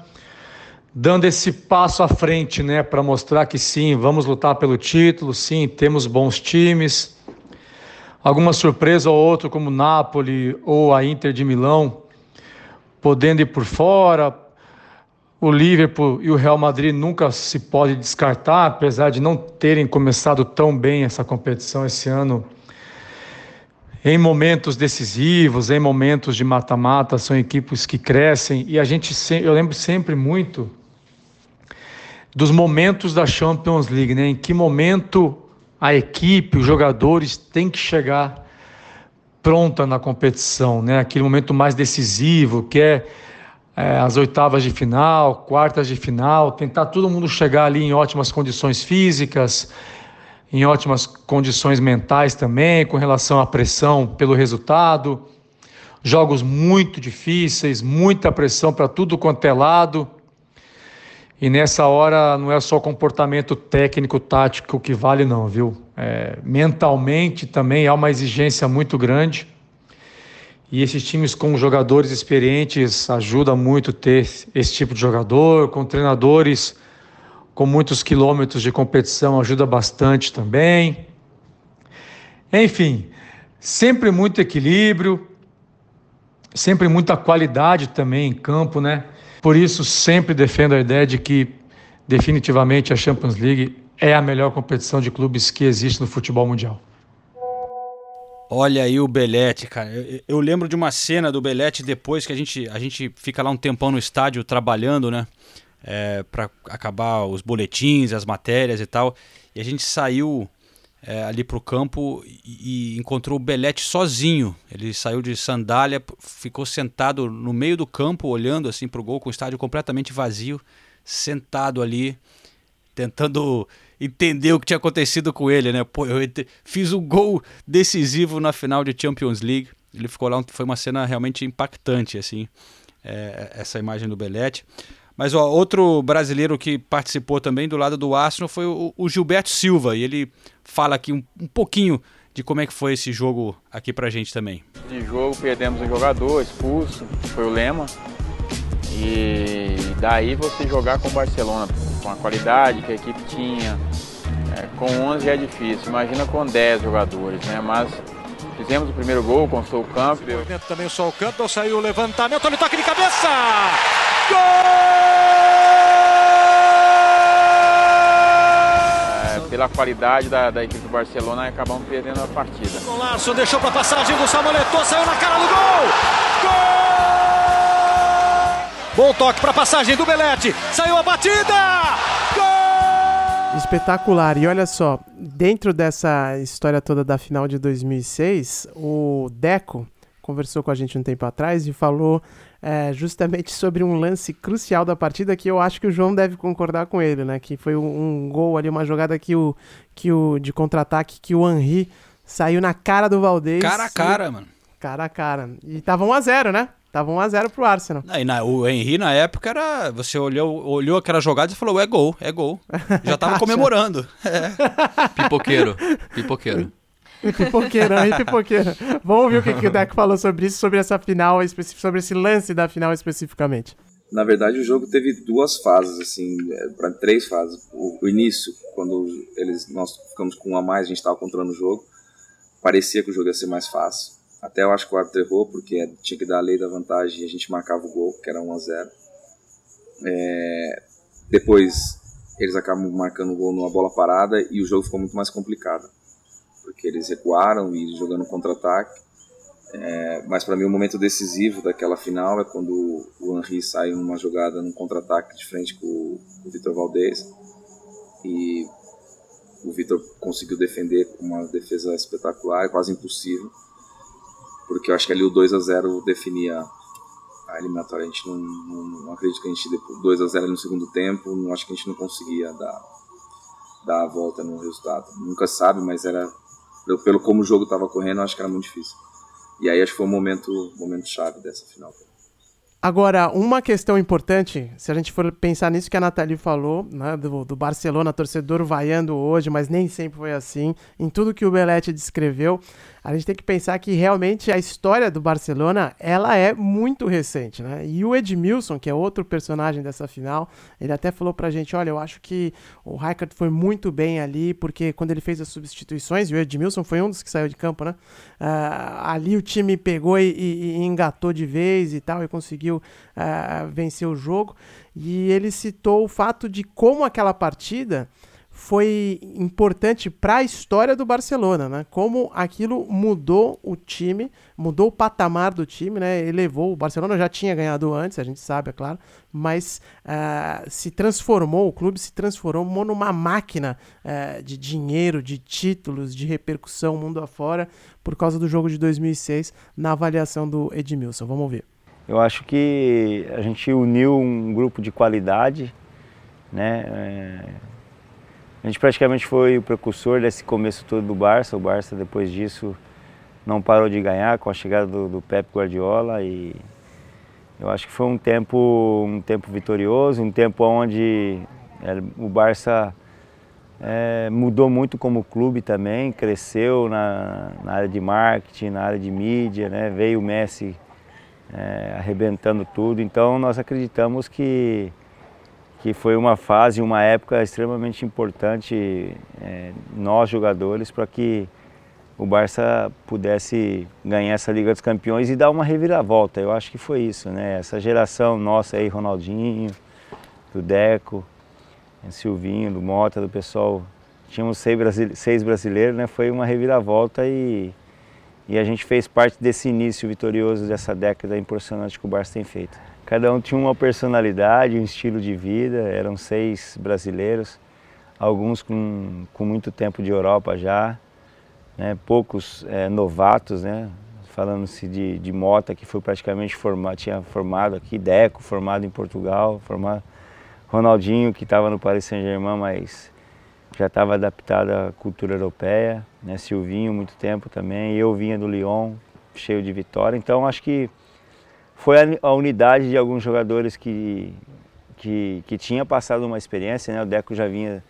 dando esse passo à frente, né, para mostrar que sim, vamos lutar pelo título, sim, temos bons times. Alguma surpresa ou outra, como Napoli ou a Inter de Milão, podendo ir por fora. O Liverpool e o Real Madrid nunca se pode descartar, apesar de não terem começado tão bem essa competição esse ano em momentos decisivos, em momentos de mata-mata, são equipes que crescem e a gente eu lembro sempre muito dos momentos da Champions League, né? Em que momento a equipe, os jogadores têm que chegar pronta na competição, né? Aquele momento mais decisivo, que é, é as oitavas de final, quartas de final, tentar todo mundo chegar ali em ótimas condições físicas, em ótimas condições mentais também, com relação à pressão pelo resultado. Jogos muito difíceis, muita pressão para tudo quanto é lado. E nessa hora não é só comportamento técnico, tático que vale, não, viu? É, mentalmente também há uma exigência muito grande. E esses times com jogadores experientes ajuda muito ter esse tipo de jogador, com treinadores com muitos quilômetros de competição ajuda bastante também. Enfim, sempre muito equilíbrio, sempre muita qualidade também em campo, né? Por isso sempre defendo a ideia de que definitivamente a Champions League é a melhor competição de clubes que existe no futebol mundial. Olha aí o Belete, cara. Eu, eu, lembro de uma cena do Belete depois que a gente, a gente fica lá um tempão no estádio trabalhando, né? É, para acabar os boletins, as matérias e tal. E a gente saiu é, ali pro campo e, encontrou o Belete sozinho. Ele saiu de sandália, ficou sentado no meio do campo, olhando assim pro gol, com o estádio completamente vazio, sentado ali, tentando entender o que tinha acontecido com ele, né? Pô, eu fiz um gol decisivo na final de Champions League. Ele ficou lá, foi uma cena realmente impactante, assim, é, essa imagem do Belete. Mas ó, outro brasileiro que participou também do lado do Arsenal foi o, o Gilberto Silva, e ele fala aqui um, um, pouquinho de como é que foi esse jogo aqui pra gente também. De jogo perdemos um jogador expulso, foi o Lema. E daí você jogar com o Barcelona, com a qualidade que a equipe tinha, é, com 11 é difícil, imagina com 10 jogadores, né? Mas fizemos o primeiro gol com o Soul Campbell. Também o Soul Campbell saiu o levantamento, ele toque de cabeça! Gol! É, pela qualidade da, da, equipe do Barcelona, acabamos perdendo a partida. Golaço, deixou para passagem do Samuel Eto'o, saiu na cara do gol! Gol! Bom toque para passagem do Belete. Saiu a batida! Gol! Espetacular. E olha só, dentro dessa história toda da final de 2006, o Deco conversou com a gente um tempo atrás e falou é, justamente sobre um lance crucial da partida que eu acho que o João deve concordar com ele, né? Que foi um, um gol ali, uma jogada que o, que o de contra-ataque que o Henry saiu na cara do Valdez. Cara a cara, e, mano. Cara a cara. E tava 1 a 0 né? Tava 1x0 pro Arsenal. E na, o Henry, na época, era. Você olhou, olhou aquela jogada e falou: é gol, é gol. *laughs* Já tava comemorando. É. *laughs* Pipoqueiro. Pipoqueiro. Pipoqueiro, aí pipoqueiro. Vamos ouvir o que, que o Deco falou sobre isso, sobre essa final, sobre esse lance da final especificamente. Na verdade, o jogo teve duas fases, assim, é, para três fases. O, o, início, quando eles, nós ficamos com um a mais, a gente estava controlando o jogo, parecia que o jogo ia ser mais fácil. Até eu acho que o árbitro errou, porque tinha que dar a lei da vantagem e a gente marcava o gol, que era 1 a 0 é, Depois eles acabam marcando o gol numa bola parada e o jogo ficou muito mais complicado, eles recuaram e jogando contra-ataque. É, mas para mim o momento decisivo daquela final é quando o Henry sai numa jogada num contra-ataque de frente com o, o Vitor Valdez e o Vitor conseguiu defender com uma defesa espetacular, quase impossível porque eu acho que ali o 2 a 0 definia a eliminatória. A gente não, não, não acredito que a gente, 2 a 0 no segundo tempo, não acho que a gente não conseguia dar, dar a volta no resultado. Nunca sabe, mas era pelo como o jogo estava correndo, acho que era muito difícil. E aí acho que foi o um momento, momento chave dessa final. Agora, uma questão importante, se a gente for pensar nisso que a Nathalie falou, né, do, do, Barcelona, torcedor vaiando hoje, mas nem sempre foi assim, em tudo que o Belete descreveu, a gente tem que pensar que realmente a história do Barcelona, ela é muito recente, né? E o Edmilson, que é outro personagem dessa final, ele até falou pra gente, olha, eu acho que o Rijkaard foi muito bem ali, porque quando ele fez as substituições, e o Edmilson foi um dos que saiu de campo, né? Uh, ali o time pegou e, e, e, engatou de vez e tal, e conseguiu uh, vencer o jogo. E ele citou o fato de como aquela partida foi importante para a história do Barcelona, né? Como aquilo mudou o time, mudou o patamar do time, né? Elevou. O Barcelona já tinha ganhado antes, a gente sabe, é claro, mas uh, se transformou, o clube se transformou numa máquina uh, de dinheiro, de títulos, de repercussão mundo afora, por causa do jogo de 2006, na avaliação do Edmilson. Vamos ouvir. Eu acho que a gente uniu um grupo de qualidade, né? É a gente praticamente foi o precursor desse começo todo do Barça. O Barça, depois disso, não parou de ganhar com a chegada do, do Pep Guardiola e eu acho que foi um tempo, um tempo vitorioso, um tempo onde é, o Barça é, mudou muito como clube também, cresceu na, na, área de marketing, na área de mídia, né? veio o Messi é, arrebentando tudo. Então nós acreditamos que que foi uma fase, uma época extremamente importante é, nós jogadores para que o Barça pudesse ganhar essa Liga dos Campeões e dar uma reviravolta. Eu acho que foi isso, né? Essa geração nossa aí, Ronaldinho, do Deco, Silvinho, do Mota, do pessoal, tínhamos seis, brasileiros, né? Foi uma reviravolta e, e a gente fez parte desse início vitorioso dessa década impressionante que o Barça tem feito. Cada um tinha uma personalidade, um estilo de vida, eram seis brasileiros, alguns com, com muito tempo de Europa já, né? poucos é, novatos, né? falando-se de, de Mota, que foi praticamente formado, tinha formado aqui, Deco, formado em Portugal, formado Ronaldinho, que estava no Paris Saint-Germain, mas já estava adaptado à cultura europeia, né? Silvinho, muito tempo também, eu vinha do Lyon, cheio de vitória, então acho que foi a, unidade de alguns jogadores que, que, que tinha passado uma experiência, né? o Deco já vinha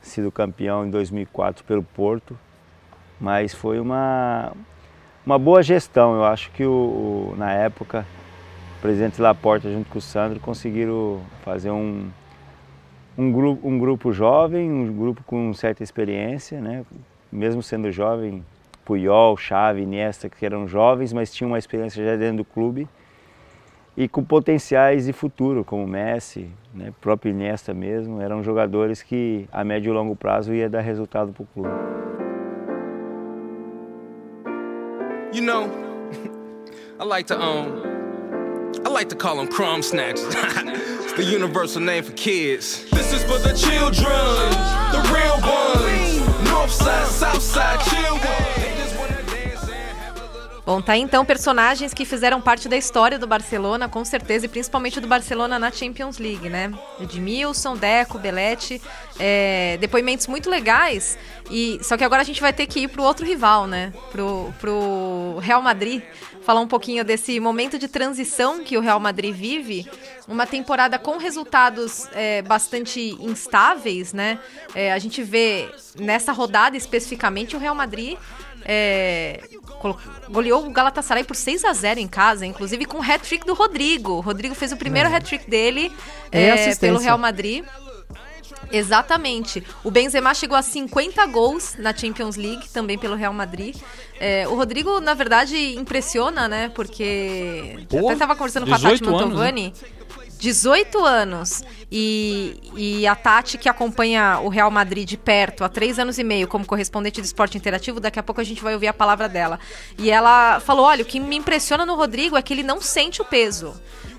sido campeão em 2004 pelo Porto, mas foi uma, uma boa gestão, eu acho que o, o na época o presidente Laporta junto com o Sandro conseguiram fazer um, um, grupo, um grupo jovem, um grupo com certa experiência, né? mesmo sendo jovem, Puyol, Xavi, Iniesta, que eram jovens, mas tinham uma experiência já dentro do clube e com potenciais de futuro, como Messi, né? próprio Iniesta mesmo, eram jogadores que a médio e longo prazo ia dar resultado para o clube. You know, I like to um, I like to call them crumb snatchers. *laughs* it's the universal name for kids. This is for the children, the real ones. North side, south side, chill ones. Bom, tá aí então personagens que fizeram parte da história do Barcelona, com certeza, e principalmente do Barcelona na Champions League, né? Edmilson, Deco, Belletti, é, depoimentos muito legais. E só que agora a gente vai ter que ir pro outro rival, né? Pro, pro Real Madrid, falar um pouquinho desse momento de transição que o Real Madrid vive, uma temporada com resultados é, bastante instáveis, né? É, a gente vê nessa rodada especificamente o Real Madrid é, goleou o Galatasaray por 6 a 0 em casa, inclusive com o hat-trick do Rodrigo. O Rodrigo fez o primeiro é. hat-trick dele é, pelo Real Madrid. Exatamente. O Benzema chegou a 50 gols na Champions League, também pelo Real Madrid. É, o Rodrigo, na verdade, impressiona, né? Porque. Pô, até estava conversando com a Tati Mantovani. Anos, né? 18 anos. E, e a Tati, que acompanha o Real Madrid de perto há três anos e meio como correspondente do esporte interativo, daqui a pouco a gente vai ouvir a palavra dela. E ela falou: olha, o que me impressiona no Rodrigo é que ele não sente o peso.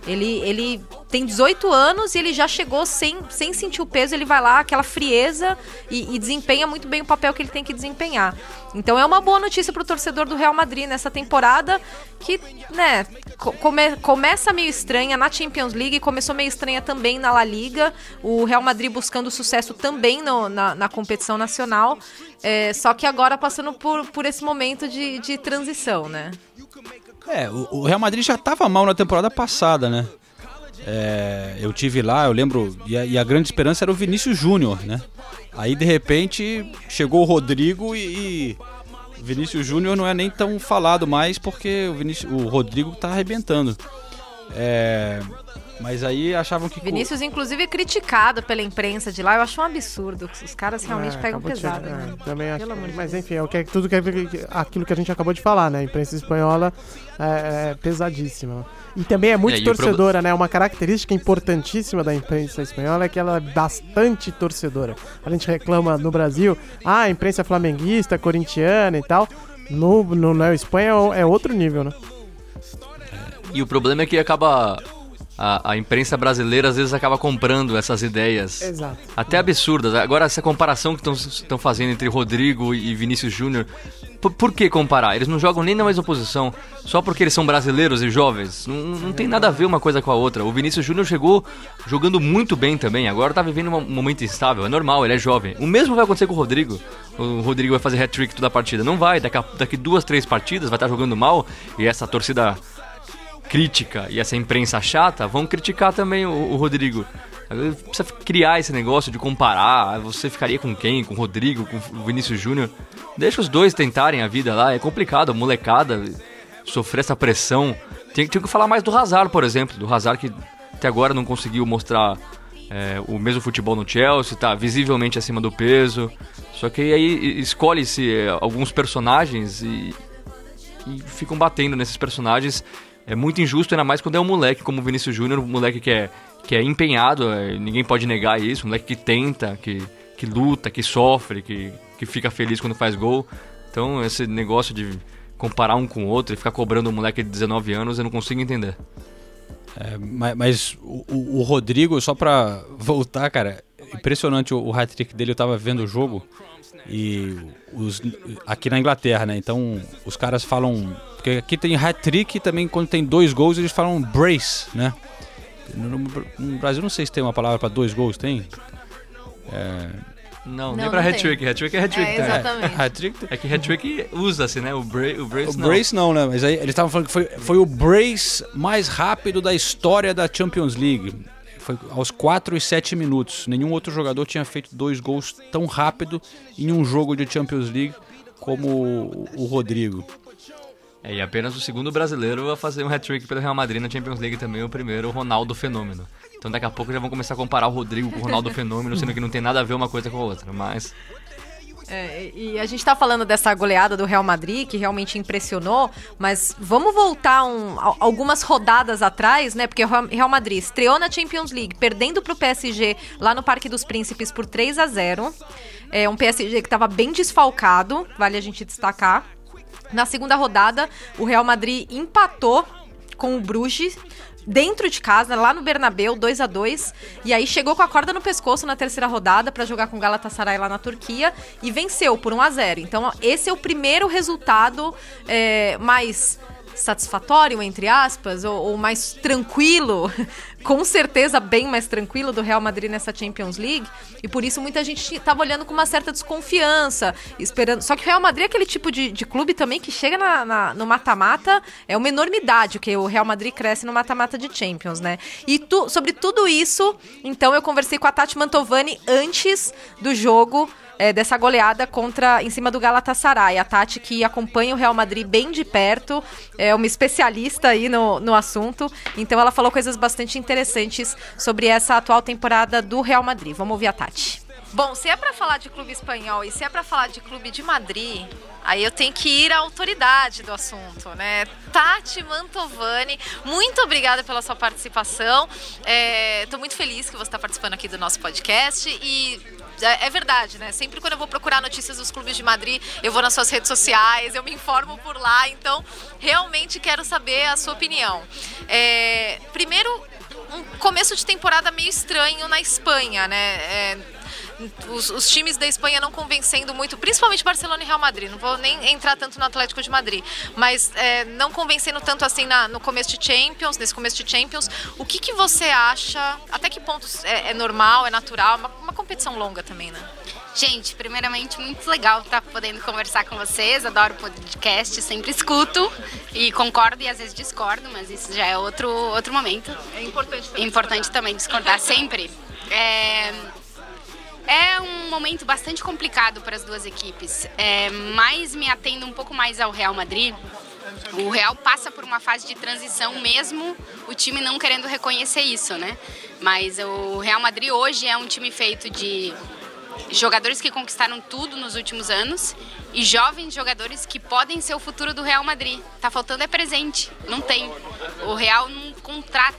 Ele, ele tem 18 anos e ele já chegou sem, sem sentir o peso, ele vai lá, aquela frieza e, e desempenha muito bem o papel que ele tem que desempenhar. Então é uma boa notícia para o torcedor do Real Madrid nessa temporada que, né, come, começa meio estranha na Champions League, começou meio estranha também na La Liga, o Real Madrid buscando sucesso também no, na, na competição nacional, é, só que agora passando por, por esse momento de, de transição, né? É, o, o Real Madrid já estava mal na temporada passada, né? É, eu tive lá, eu lembro, e a, e a grande esperança era o Vinícius Júnior, né? Aí de repente chegou o Rodrigo e, e Vinícius Júnior não é nem tão falado mais porque o, Vinícius, o Rodrigo tá arrebentando. É, mas aí achavam que. Vinícius, inclusive, é criticado pela imprensa de lá. Eu acho um absurdo. Os caras realmente é, pegam pesado. De, né? é, também acho. mas enfim, é o que, é tudo que, aquilo que a gente acabou de falar, né? A imprensa espanhola é, é pesadíssima. E também é muito é, torcedora, pro... né? Uma característica importantíssima da imprensa espanhola é que ela é bastante torcedora. A gente reclama no Brasil, ah, a imprensa flamenguista, corintiana e tal. No, no, na Espanha é outro nível, né? E o problema é que acaba a, a, imprensa brasileira às vezes acaba comprando essas ideias. Exato. Até absurdas. Agora, essa comparação que estão fazendo entre Rodrigo e Vinícius Júnior. Por, por, que comparar? Eles não jogam nem na mesma posição só porque eles são brasileiros e jovens. Não, não tem nada a ver uma coisa com a outra. O Vinícius Júnior chegou jogando muito bem também. Agora tá vivendo um momento instável. É normal, ele é jovem. O mesmo vai acontecer com o Rodrigo. O Rodrigo vai fazer hat-trick toda a partida. Não vai. Daqui, a, daqui duas, três partidas vai estar tá jogando mal e essa torcida crítica e essa imprensa chata vão criticar também o, o Rodrigo. Precisa criar esse negócio de comparar. Você ficaria com quem? Com o Rodrigo? Com o Vinícius Júnior? Deixa os dois tentarem a vida lá. É complicado, molecada, sofrer essa pressão. Tem, tem que falar mais do Hazard, por exemplo. Do Hazard que até agora não conseguiu mostrar é, o mesmo futebol no Chelsea, tá visivelmente acima do peso. Só que aí escolhe-se é, alguns personagens e, e ficam batendo nesses personagens é muito injusto, ainda mais quando é um moleque como o Vinícius Júnior, um moleque que é, que é empenhado, é, ninguém pode negar isso, um moleque que tenta, que, que luta, que sofre, que, que fica feliz quando faz gol. Então, esse negócio de comparar um com o outro e ficar cobrando um moleque de 19 anos, eu não consigo entender. É, mas, mas o, o, Rodrigo, só pra voltar, cara, impressionante o, o hat-trick dele, eu tava vendo o jogo e os, aqui na Inglaterra, né? Então os caras falam. Porque aqui tem hat-trick também quando tem dois gols eles falam brace, né? No, no Brasil não sei se tem uma palavra para dois gols, tem? É, não, não, nem pra hat-trick. Hat-trick é hat-trick. É, exatamente. É, *laughs* hat-trick, é que hat-trick usa-se, né? O, bra o brace o não. brace não, né? Mas aí eles estavam falando que foi, foi o brace mais rápido da história da Champions League. Foi aos 4 e 7 minutos. Nenhum outro jogador tinha feito dois gols tão rápido em um jogo de Champions League como o Rodrigo. É, e apenas o segundo brasileiro a fazer um hat-trick pelo Real Madrid na Champions League também, o primeiro, o Ronaldo Fenômeno. Então daqui a pouco já vão começar a comparar o Rodrigo com o Ronaldo Fenômeno, sendo que não tem nada a ver uma coisa com a outra, mas... É, e a gente tá falando dessa goleada do Real Madrid, que realmente impressionou, mas vamos voltar um, algumas rodadas atrás, né? Porque o Real Madrid estreou na Champions League, perdendo pro PSG lá no Parque dos Príncipes por 3 a 0 É um PSG que estava bem desfalcado, vale a gente destacar. Na segunda rodada, o Real Madrid empatou com o Bruges dentro de casa, lá no Bernabeu, 2 a 2 E aí chegou com a corda no pescoço na terceira rodada para jogar com o Galatasaray lá na Turquia e venceu por 1 a 0 Então, esse é o primeiro resultado é, mais satisfatório, entre aspas, ou, ou, mais tranquilo, *laughs* com certeza bem mais tranquilo do Real Madrid nessa Champions League. E por isso muita gente estava olhando com uma certa desconfiança, esperando. Só que o Real Madrid é aquele tipo de, de clube também que chega na, na, no mata-mata, é uma enormidade, que o Real Madrid cresce no mata-mata de Champions, né? E tu, sobre tudo isso, então eu conversei com a Tati Mantovani antes do jogo é, dessa goleada contra em cima do Galatasaray. A Tati que acompanha o Real Madrid bem de perto, é uma especialista aí no, no assunto. Então ela falou coisas bastante interessantes sobre essa atual temporada do Real Madrid. Vamos ouvir a Tati. Bom, se é para falar de clube espanhol e se é para falar de clube de Madrid, aí eu tenho que ir à autoridade do assunto, né? Tati Mantovani, muito obrigada pela sua participação. Estou é, muito feliz que você está participando aqui do nosso podcast e é, é, verdade, né? Sempre quando eu vou procurar notícias dos clubes de Madrid, eu vou nas suas redes sociais, eu me informo por lá. Então, realmente quero saber a sua opinião. É, primeiro, um começo de temporada meio estranho na Espanha, né? É, os, os, times da Espanha não convencendo muito, principalmente Barcelona e Real Madrid. Não vou nem entrar tanto no Atlético de Madrid, mas é, não convencendo tanto assim na, no começo de Champions, nesse começo de Champions. O que, que você acha? Até que pontos é, é normal, é natural? Uma, uma competição longa também, né? Gente, primeiramente, muito legal estar podendo conversar com vocês. Adoro podcast, sempre escuto e concordo e às vezes discordo, mas isso já é outro, outro momento. É importante também, importante discordar. também discordar sempre. É, é um momento bastante complicado para as duas equipes, é, mas me atendo um pouco mais ao Real Madrid. O Real passa por uma fase de transição mesmo, o time não querendo reconhecer isso, né? Mas o Real Madrid hoje é um time feito de jogadores que conquistaram tudo nos últimos anos e jovens jogadores que podem ser o futuro do Real Madrid. Tá faltando é presente, não tem. O Real não,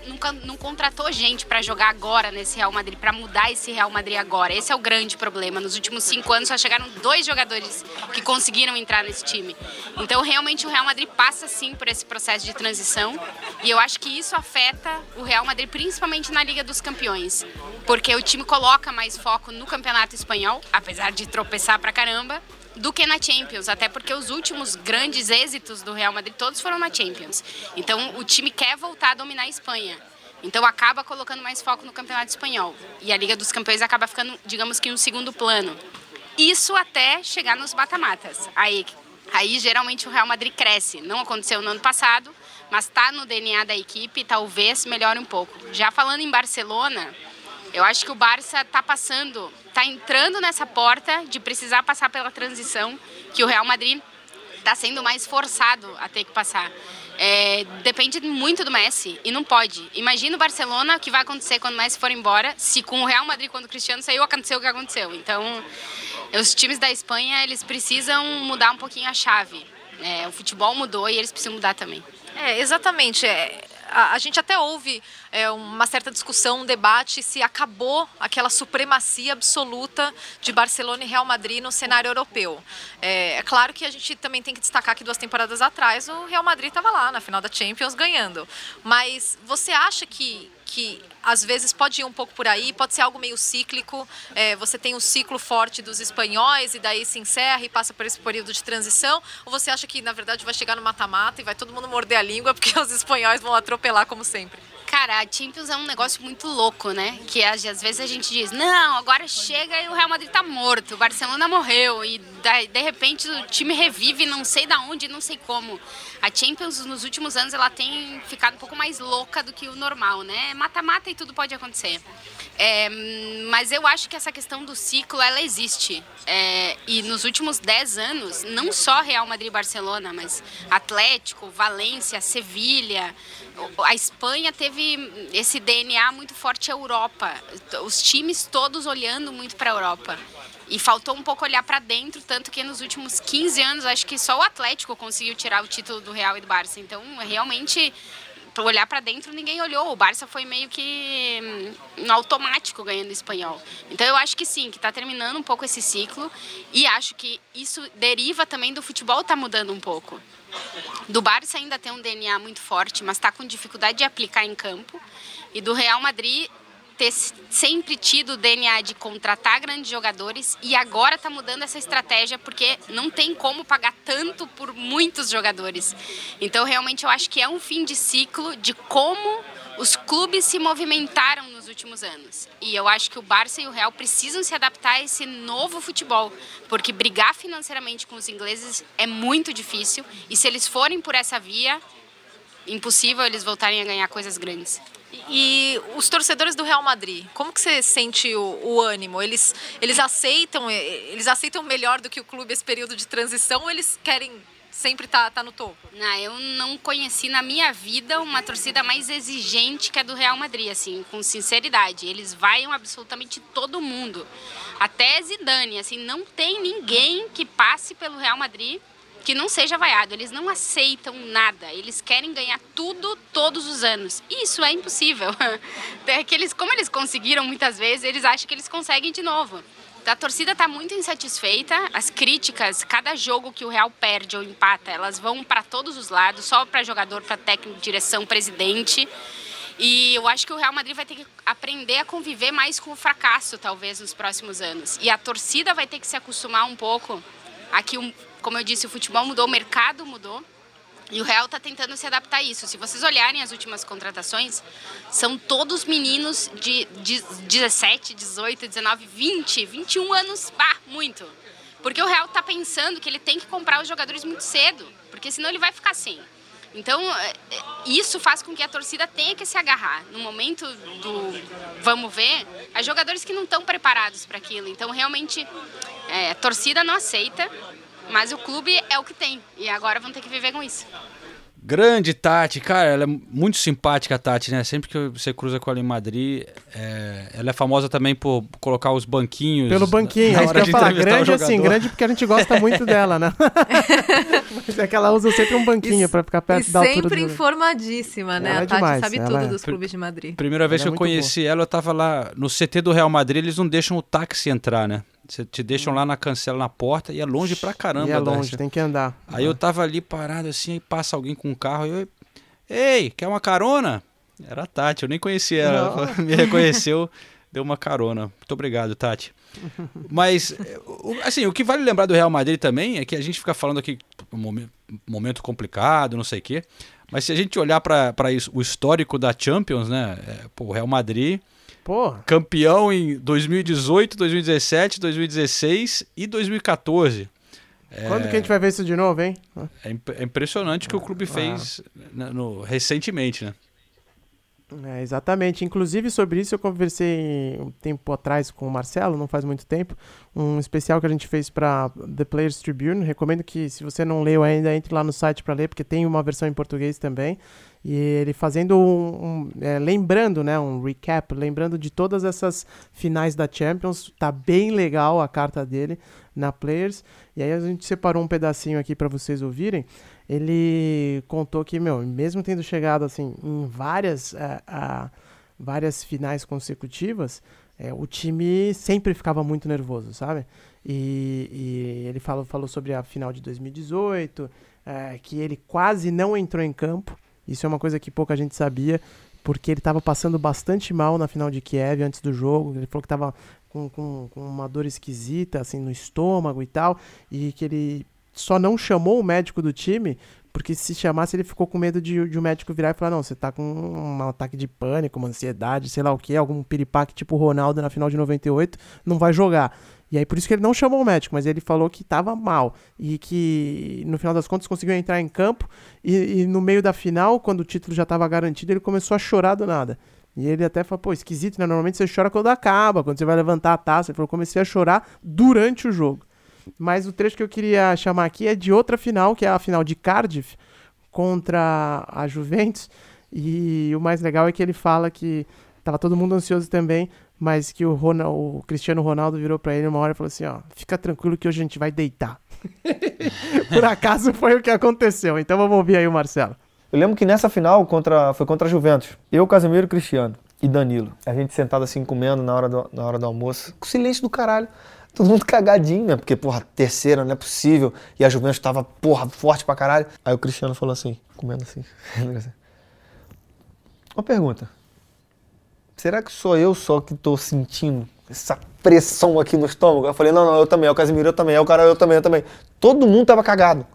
nunca, não contratou gente para jogar agora nesse Real Madrid, para mudar esse Real Madrid agora. Esse é o grande problema. Nos últimos cinco anos só chegaram dois jogadores que conseguiram entrar nesse time. Então realmente o Real Madrid passa sim por esse processo de transição e eu acho que isso afeta o Real Madrid principalmente na Liga dos Campeões, porque o time coloca mais foco no Campeonato Espanhol, apesar de tropeçar pra caramba do que na Champions, até porque os últimos grandes êxitos do Real Madrid todos foram na Champions. Então o time quer voltar a dominar a Espanha. Então acaba colocando mais foco no Campeonato Espanhol. E a Liga dos Campeões acaba ficando, digamos que, um segundo plano. Isso até chegar nos batamatas. Aí, aí geralmente o Real Madrid cresce. Não aconteceu no ano passado, mas está no DNA da equipe, talvez melhore um pouco. Já falando em Barcelona, eu acho que o Barça está passando, está entrando nessa porta de precisar passar pela transição que o Real Madrid está sendo mais forçado a ter que passar. É, depende muito do Messi e não pode. Imagina o Barcelona o que vai acontecer quando o Messi for embora, se com o Real Madrid quando o Cristiano saiu aconteceu o que aconteceu. Então, os times da Espanha eles precisam mudar um pouquinho a chave. É, o futebol mudou e eles precisam mudar também. É, exatamente. É, a, gente até houve é, uma certa discussão, um debate se acabou aquela supremacia absoluta de Barcelona e Real Madrid no cenário europeu. É, é claro que a gente também tem que destacar que duas temporadas atrás o Real Madrid estava lá na final da Champions ganhando. Mas você acha que que às vezes pode ir um pouco por aí, pode ser algo meio cíclico. É, você tem um ciclo forte dos espanhóis e daí se encerra e passa por esse período de transição? Ou você acha que na verdade vai chegar no mata-mata e vai todo mundo morder a língua porque *laughs* os espanhóis vão atropelar como sempre? Cara, a Champions é um negócio muito louco, né? Que às vezes a gente diz, não, agora chega e o Real Madrid tá morto, o Barcelona morreu, e de repente o time revive, não sei da onde, não sei como. A Champions, nos últimos anos, ela tem ficado um pouco mais louca do que o normal, né? Mata-mata e tudo pode acontecer. É, mas eu acho que essa questão do ciclo, ela existe. É, e nos últimos 10 anos, não só Real Madrid e Barcelona, mas Atlético, Valência, Sevilha, a Espanha teve esse DNA muito forte à Europa. Os times todos olhando muito para a Europa. E faltou um pouco olhar para dentro, tanto que nos últimos 15 anos acho que só o Atlético conseguiu tirar o título do Real e do Barça. Então, realmente olhar para dentro ninguém olhou. O Barça foi meio que no automático ganhando o espanhol. Então eu acho que sim, que está terminando um pouco esse ciclo e acho que isso deriva também do futebol tá mudando um pouco. Do Barça ainda tem um DNA muito forte, mas está com dificuldade de aplicar em campo. E do Real Madrid ter sempre tido o DNA de contratar grandes jogadores e agora está mudando essa estratégia porque não tem como pagar tanto por muitos jogadores. Então, realmente, eu acho que é um fim de ciclo de como os clubes se movimentaram nos últimos anos. E eu acho que o Barça e o Real precisam se adaptar a esse novo futebol, porque brigar financeiramente com os ingleses é muito difícil e se eles forem por essa via, impossível eles voltarem a ganhar coisas grandes. E os torcedores do Real Madrid, como que você sente o, o, ânimo? Eles, eles aceitam eles aceitam melhor do que o clube esse período de transição ou eles querem sempre estar tá, tá no topo? Não, eu não conheci na minha vida uma torcida mais exigente que a do Real Madrid, assim, com sinceridade. Eles vaiam absolutamente todo mundo. Até Zidane, assim, não tem ninguém que passe pelo Real Madrid que não seja vaiado. Eles não aceitam nada. Eles querem ganhar tudo todos os anos. Isso é impossível. *laughs* É que eles, como eles conseguiram muitas vezes, eles acham que eles conseguem de novo. A torcida está muito insatisfeita. As críticas, cada jogo que o Real perde ou empata, elas vão para todos os lados, só para jogador, para técnico, direção, presidente. E eu acho que o Real Madrid vai ter que aprender a conviver mais com o fracasso, talvez, nos próximos anos. E a torcida vai ter que se acostumar um pouco a que como eu disse, o futebol mudou, o mercado mudou. E o Real está tentando se adaptar a isso. Se vocês olharem as últimas contratações, são todos meninos de, de 17, 18, 19, 20, 21 anos, bah, muito. Porque o Real está pensando que ele tem que comprar os jogadores muito cedo, porque senão ele vai ficar sem. Então, é, isso faz com que a torcida tenha que se agarrar. No momento do vamos ver, há jogadores que não estão preparados para aquilo. Então, realmente, é, a torcida não aceita mas o clube é o que tem. E agora vão ter que viver com isso. Grande Tati, cara, ela é muito simpática, a Tati, né? Sempre que você cruza com ela em Madrid, é... ela é famosa também por colocar os banquinhos. Pelo banquinho, é isso que eu falar. Grande assim, grande porque a gente gosta muito dela, né? Mas *laughs* é que ela usa sempre um banquinho para ficar perto e da altura sempre informadíssima, né? Ela a é Tati demais. sabe ela tudo é... dos clubes de Madrid. Primeira vez ela que é eu conheci boa. ela, eu tava lá no CT do Real Madrid, eles não deixam o táxi entrar, né? Você te deixam lá na cancela na porta e é longe pra caramba. E é longe, tem que andar. Aí eu tava ali parado assim, aí passa alguém com um carro e eu. Ei, quer uma carona? Era a Tati, eu nem conhecia ela. Me reconheceu, *laughs* deu uma carona. Muito obrigado, Tati. Mas, assim, o que vale lembrar do Real Madrid também é que a gente fica falando aqui momento complicado, não sei o quê. Mas se a gente olhar para o histórico da Champions, né? É, pô, o Real Madrid Porra. Campeão em 2018, 2017, 2016 e 2014. Quando é... que a gente vai ver isso de novo, hein? É, imp é impressionante o que o clube fez ah. no, recentemente, né? É, exatamente. Inclusive, sobre isso eu conversei um tempo atrás com o Marcelo, não faz muito tempo, um especial que a gente fez para The Players Tribune. Recomendo que, se você não leu ainda, entre lá no site para ler, porque tem uma versão em português também. E ele fazendo um, um é, lembrando, né, um recap, lembrando de todas essas finais da Champions, tá bem legal a carta dele na Players. E aí a gente separou um pedacinho aqui para vocês ouvirem. Ele contou que, meu, mesmo tendo chegado assim em várias a, a várias finais consecutivas, é, o time sempre ficava muito nervoso, sabe? E, e ele falou, falou sobre a final de 2018, é, que ele quase não entrou em campo. Isso é uma coisa que pouca gente sabia, porque ele estava passando bastante mal na final de Kiev antes do jogo. Ele falou que estava com, com, com uma dor esquisita, assim, no estômago e tal, e que ele só não chamou o médico do time porque se chamasse, ele ficou com medo de, de um médico virar e falar: não, você tá com um ataque de pânico, uma ansiedade, sei lá o que, algum piripaque tipo Ronaldo na final de 98, não vai jogar. E aí por isso que ele não chamou o médico, mas ele falou que tava mal. E que no final das contas conseguiu entrar em campo. E, e no meio da final, quando o título já estava garantido, ele começou a chorar do nada. E ele até falou, pô, esquisito, né? Normalmente você chora quando acaba, quando você vai levantar a taça. Ele falou, comecei a chorar durante o jogo. Mas o trecho que eu queria chamar aqui é de outra final, que é a final de Cardiff contra a Juventus. E o mais legal é que ele fala que tava todo mundo ansioso também, mas que o, Ronald, o Cristiano Ronaldo virou para ele uma hora e falou assim, ó, fica tranquilo que hoje a gente vai deitar. *laughs* Por acaso foi o que aconteceu. Então vamos ouvir aí o Marcelo. Eu lembro que nessa final contra, foi contra a Juventus. Eu, Casemiro, Cristiano e Danilo. A gente sentado assim comendo na hora do, na hora do almoço. Com silêncio do caralho todo mundo cagadinho, né? Porque, porra, terceira, não é possível. E a Juventus tava, porra, forte pra caralho. Aí o Cristiano falou assim, comendo assim. *laughs* Uma pergunta. Será que sou eu só que tô sentindo essa pressão aqui no estômago? Eu falei, não, não, eu também. É o Casimiro, eu também. É o cara, eu também, eu também. Todo mundo tava cagado.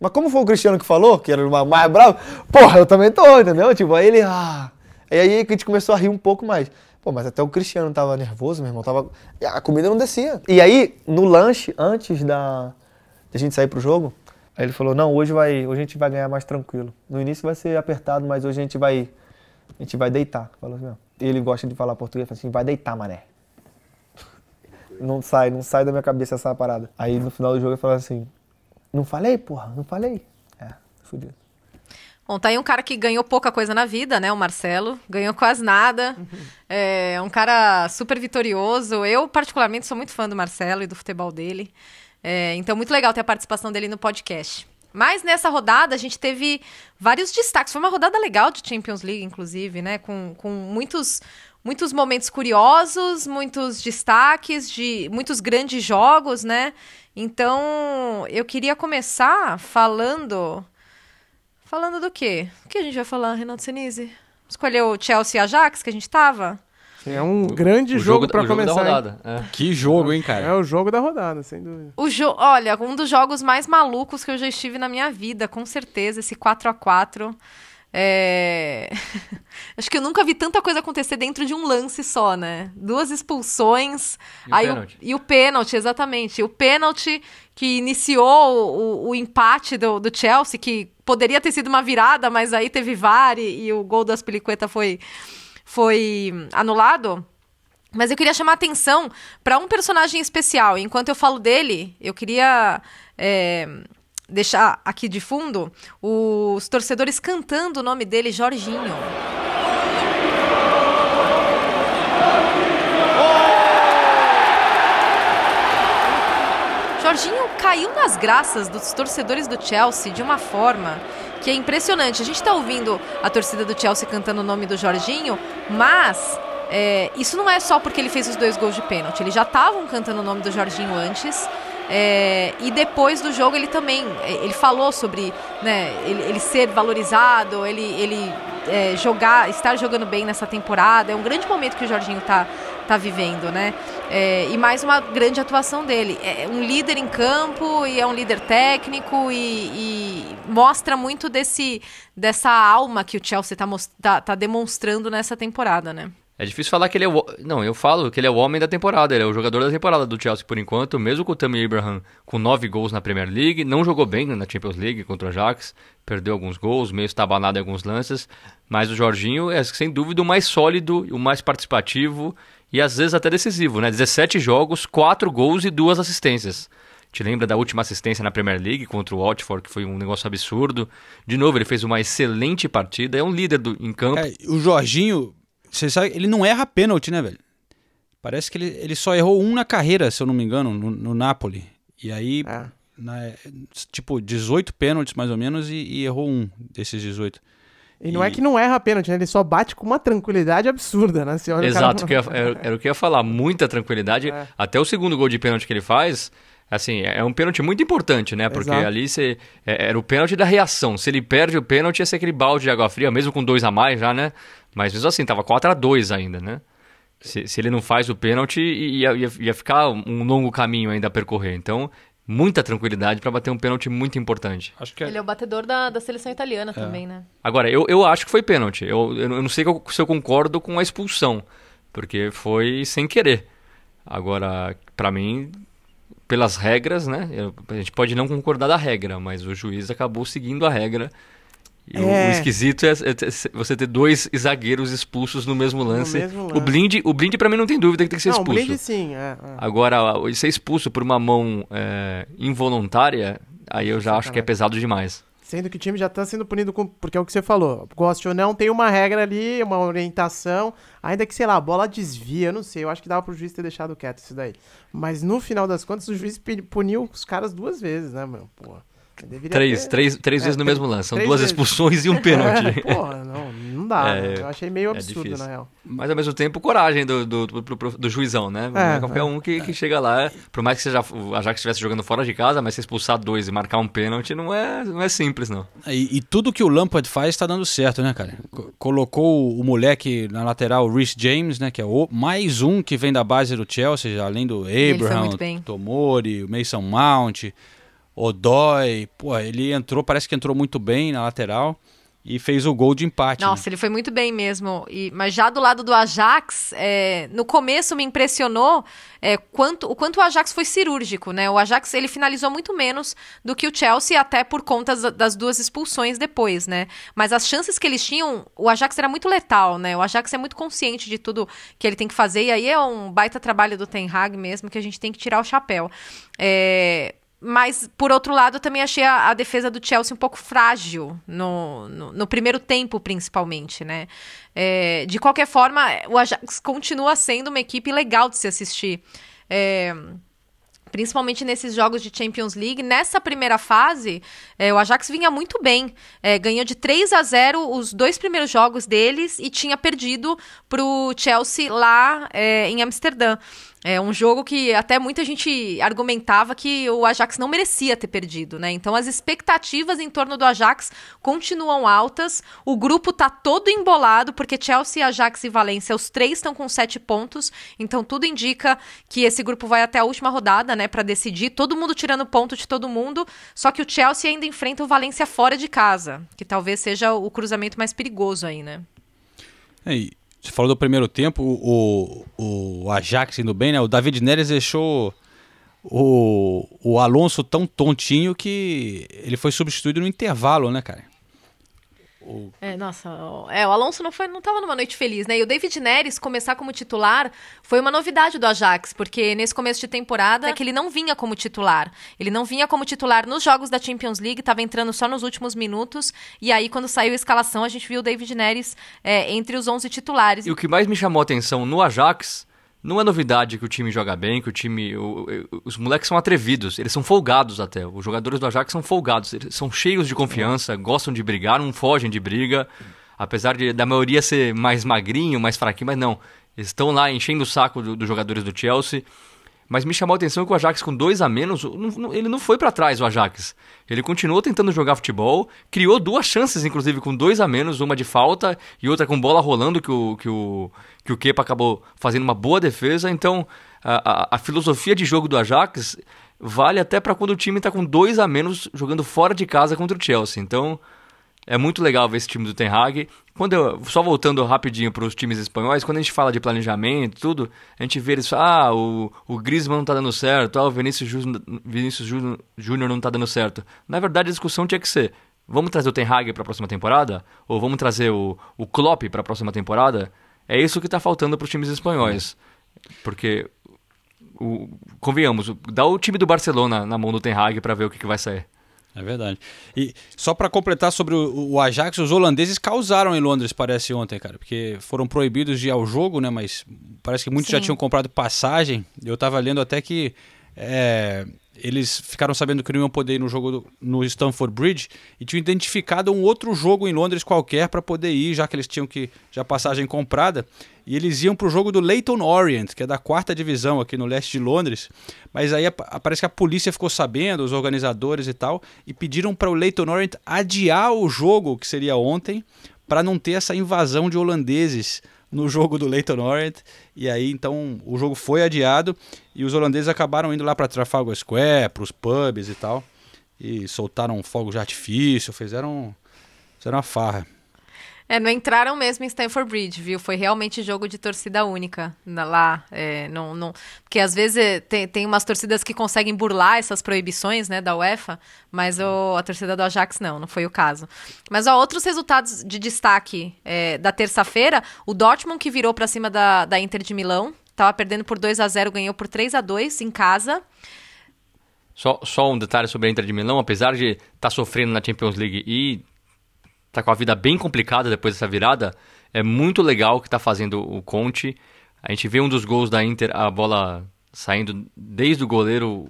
Mas como foi o Cristiano que falou, que era o mais bravo, porra, eu também tô, entendeu? Tipo, aí ele, ah... E aí a gente começou a rir um pouco mais. Pô, mas até o Cristiano tava nervoso, meu irmão. Tava... A comida não descia. E aí, no lanche, antes da, gente sair pro jogo, aí ele falou, não, hoje, vai, hoje a gente vai ganhar mais tranquilo. No início vai ser apertado, mas hoje a gente vai, a gente vai deitar. Falou assim, Ele gosta de falar português, falou assim, vai deitar, mané. *laughs* Não sai, não sai da minha cabeça essa parada. Aí no final do jogo ele falou assim, não falei, porra, não falei. É, fudido. Bom, tá aí um cara que ganhou pouca coisa na vida, né? O Marcelo. Ganhou quase nada. Uhum. É um cara super vitorioso. Eu, particularmente, sou muito fã do Marcelo e do futebol dele. É, então, muito legal ter a participação dele no podcast. Mas nessa rodada a gente teve vários destaques. Foi uma rodada legal de Champions League, inclusive, né? Com, com muitos, muitos momentos curiosos, muitos destaques, de muitos grandes jogos, né? Então, eu queria começar falando Falando do quê? O que a gente vai falar, Renato Senise? Escolheu o Chelsea e Ajax que a gente tava? É um grande o jogo, jogo para começar. Jogo da rodada. É. Que jogo, hein, cara? É o jogo da rodada, sem dúvida. O jo Olha, um dos jogos mais malucos que eu já estive na minha vida, com certeza, esse 4 a 4 é... *laughs* Acho que eu nunca vi tanta coisa acontecer dentro de um lance só, né? Duas expulsões. E aí o pênalti. O, e o pênalti, exatamente. O pênalti que iniciou o, o empate do, do, Chelsea, que poderia ter sido uma virada, mas aí teve VAR e, e o gol das Aspilicueta foi, foi anulado. Mas eu queria chamar atenção para um personagem especial. Enquanto eu falo dele, eu queria. É deixar aqui de fundo os torcedores cantando o nome dele, Jorginho. Jorginho caiu nas graças dos torcedores do Chelsea de uma forma que é impressionante. A gente está ouvindo a torcida do Chelsea cantando o nome do Jorginho, mas é, isso não é só porque ele fez os dois gols de pênalti. Eles já estavam cantando o nome do Jorginho antes. É, e depois do jogo ele também é, ele falou sobre né, ele, ele ser valorizado, ele, ele é, jogar, estar jogando bem nessa temporada. É um grande momento que o Jorginho está tá vivendo, né? É, e mais uma grande atuação dele. É um líder em campo e é um líder técnico e, e mostra muito desse, dessa alma que o Chelsea está tá, tá demonstrando nessa temporada, né? É difícil falar que ele é o. Não, eu falo que ele é o homem da temporada. Ele é o jogador da temporada do Chelsea por enquanto, mesmo com o Tammy Abraham com nove gols na Premier League. Não jogou bem na Champions League contra o Ajax, perdeu alguns gols, meio estabanado em alguns lances. Mas o Jorginho é sem dúvida o mais sólido, o mais participativo e às vezes até decisivo, né? 17 jogos, 4 gols e 2 assistências. Te lembra da última assistência na Premier League contra o Watford, que foi um negócio absurdo. De novo, ele fez uma excelente partida, é um líder do, em campo. É, o Jorginho, você sabe, ele não erra pênalti, né, velho? Parece que ele, ele só errou um na carreira, se eu não me engano, no, no Napoli. E aí, na- tipo, 18 pênaltis mais ou menos e, e errou um desses 18. E não é que não erra pênalti, né? Ele só bate com uma tranquilidade absurda, né? Você olha o cara- Exato, que eu ia- era, *laughs* era o que eu ia falar, muita tranquilidade. É. Até o segundo gol de pênalti que ele faz, assim, é um pênalti muito importante, né? Porque Exato. ali você, é- era o pênalti da reação. Se ele perde o pênalti, ia ser aquele balde de água fria, mesmo com dois a mais já, né? Mas mesmo assim, tava 4 a 2 ainda, né? Se, se ele não faz o pênalti, ia, ia, ia ficar um longo caminho ainda a percorrer. Então, muita tranquilidade para bater um pênalti muito importante. Acho Ele é o batedor da, da seleção italiana também, né? Agora, eu, eu acho que foi pênalti. Eu, eu não- sei que se eu concordo com a expulsão, porque foi sem querer. Agora, pra mim, pelas regras, né? eu- a gente pode não concordar da regra, mas o juiz acabou seguindo a regra. E o- É. O, esquisito é, é você ter dois zagueiros expulsos no mesmo lance. mesmo O lance. Blind, o Blind para mim não tem dúvida que tem que ser Não, o expulso. Blind sim, é, é. Agora, ser expulso por uma mão é, involuntária, aí eu já acho que é pesado demais. Sendo que o time já tá sendo punido com. Porque é o que você falou. Goste ou não, tem uma regra ali, uma orientação. Ainda que, sei lá, a bola desvia, eu não sei. Eu acho que dava pro juiz ter deixado quieto isso daí. Mas no final das contas, o juiz puniu os caras duas vezes, né, meu? Porra. Deveria Três, ter- três, três É, vezes no mesmo lance. São duas vezes. expulsões e um *laughs* pênalti. É, porra, não, não dá. né? Eu achei meio absurdo, difícil. na real. Mas ao mesmo tempo, coragem do, do, do, do- do juizão, né? Não É, é qualquer é. um que, que chega lá. Por mais que seja o Ajax estivesse jogando fora de casa, mas se expulsar dois e marcar um pênalti não é, não é simples, não. E, e tudo que o Lampard faz tá dando certo, né, cara? Co- Colocou o moleque na lateral, o Rhys James, né? Que é o, mais um que vem da base do Chelsea, além do Abraham. Tomori, o Mason Mount, Odoi. Pô, ele entrou, parece que entrou muito bem na lateral e fez o gol de empate. né? Nossa, ele foi muito bem mesmo. E, mas já do lado do Ajax, é, no começo me impressionou é, quanto, o quanto o Ajax foi cirúrgico, né? O Ajax ele finalizou muito menos do que o Chelsea, até por conta das, das duas expulsões depois, né? Mas as chances que eles tinham, o Ajax era muito letal, né? O Ajax é muito consciente de tudo que ele tem que fazer, e aí é um baita trabalho do Ten Hag mesmo, que a gente tem que tirar o chapéu. É, mas, por outro lado, eu também achei a, a defesa do Chelsea um pouco frágil no, no, no primeiro tempo, principalmente, né? É, de qualquer forma, o Ajax continua sendo uma equipe legal de se assistir. É, principalmente nesses jogos de Champions League. Nessa primeira fase, é, o Ajax vinha muito bem. É, ganhou de 3 a 0 os dois primeiros jogos deles e tinha perdido para o Chelsea lá é, em Amsterdã. É um jogo que até muita gente argumentava que o Ajax não merecia ter perdido, né? Então as expectativas em torno do Ajax continuam altas. O grupo tá todo embolado, porque Chelsea, Ajax e Valência, os três estão com sete pontos. Então tudo indica que esse grupo vai até a última rodada, né? Pra decidir. Todo mundo tirando ponto de todo mundo. Só que o Chelsea ainda enfrenta o Valência fora de casa, que talvez seja o cruzamento mais perigoso aí, né? É, você falou do primeiro tempo, o, o, Ajax indo bem, né? O David Neres deixou o, o Alonso tão tontinho que ele foi substituído no intervalo, né, cara? É, nossa, o- é, o Alonso não foi, não tava numa noite feliz, né? E o David Neres começar como titular foi uma novidade do Ajax, porque nesse começo de temporada é que ele não vinha como titular. Ele não vinha como titular nos jogos da Champions League, tava entrando só nos últimos minutos. E aí, quando saiu a escalação, a gente viu o David Neres é, entre os 11 titulares. E o que mais me chamou a atenção no Ajax não é novidade que o time joga bem, que o time. o- o- os moleques são atrevidos, eles são folgados até. Os jogadores do Ajax são folgados, eles são cheios de confiança, gostam de brigar, não fogem de briga. Apesar de, da maioria ser mais magrinho, mais fraquinho, mas não. Eles estão lá enchendo o saco do- dos jogadores do Chelsea. Mas me chamou a atenção que o Ajax, com dois a menos, ele não foi pra trás, o Ajax. Ele continuou tentando jogar futebol, criou duas chances, inclusive, com dois a menos, uma de falta e outra com bola rolando, que o, que o, que o Kepa acabou fazendo uma boa defesa. Então, a, a- a filosofia de jogo do Ajax vale até pra quando o time tá com dois a menos jogando fora de casa contra o Chelsea. Então, é muito legal ver esse time do Ten Hag. Quando eu, só voltando rapidinho para os times espanhóis, quando a gente fala de planejamento tudo, a gente vê eles ah, o, o Griezmann não tá dando certo, ah, o Vinícius, Júnior- Vinícius Júnior- não tá dando certo. Na verdade, a discussão tinha que ser, vamos trazer o Ten Hag para a próxima temporada? Ou vamos trazer o, o Klopp para a próxima temporada? É isso que tá faltando para os times espanhóis. Porque o, convenhamos, dá o time do Barcelona na mão do Ten Hag pra ver o que, que vai sair. É verdade. E só pra completar sobre o, o Ajax, os holandeses causaram em Londres, parece ontem, cara, porque foram proibidos de ir ao jogo, né? Mas parece que muitos já Sim. tinham comprado passagem. Eu tava lendo até que é, eles ficaram sabendo que não iam poder ir no jogo do- no Stamford Bridge e tinham identificado um outro jogo em Londres qualquer para poder ir, já que eles tinham que já passagem comprada. E eles iam pro jogo do Leyton Orient, que é da quarta divisão aqui no leste de Londres. Mas aí parece que a polícia ficou sabendo, os organizadores e tal, e pediram para o Leyton Orient adiar o jogo, que seria ontem, para não ter essa invasão de holandeses no jogo do Leyton Orient. E aí então o jogo foi adiado e os holandeses acabaram indo lá para Trafalgar Square, para os pubs e tal, e soltaram fogos de artifício, fizeram, fizeram uma farra. É, não entraram mesmo em Stanford Bridge, viu? Foi realmente jogo de torcida única lá. É, não, não, porque às vezes é, tem, tem umas torcidas que conseguem burlar essas proibições né, da UEFA, mas o, a torcida do Ajax não, não foi o caso. Mas ó, outros resultados de destaque é, da terça-feira: o Dortmund que virou para cima da, da Inter de Milão, estava perdendo por 2 a 0 ganhou por 3 a 2 em casa. Só, só um detalhe sobre a Inter de Milão, apesar de estar tá sofrendo na Champions League e tá com a vida bem complicada depois dessa virada, é muito legal o que tá fazendo o Conte. A gente vê um dos gols da Inter, a bola saindo desde o goleiro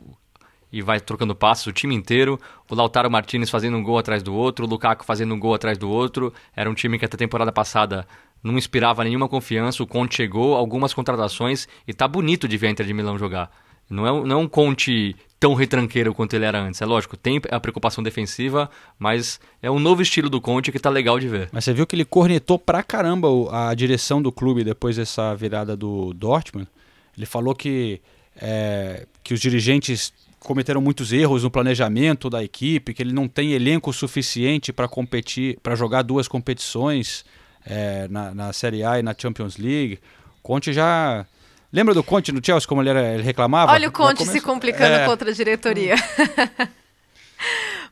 e vai trocando passos o time inteiro. O Lautaro Martinez fazendo um gol atrás do outro, o Lukaku fazendo um gol atrás do outro. Era um time que até a temporada passada não inspirava nenhuma confiança. O Conte chegou, algumas contratações e tá bonito de ver a Inter de Milão jogar. Não é, não é um Conte tão retranqueiro quanto ele era antes. É lógico, tem a preocupação defensiva, mas é um novo estilo do Conte que tá legal de ver. Mas você viu que ele cornetou pra caramba a direção do clube depois dessa virada do Dortmund. Ele falou que, é, que os dirigentes cometeram muitos erros no planejamento da equipe, que ele não tem elenco suficiente para competir, para jogar duas competições é, na, na Série A e na Champions League. Conte já lembra do Conte no Chelsea como ele, era, ele reclamava? Olha o Conte se complicando É. contra a diretoria. *laughs*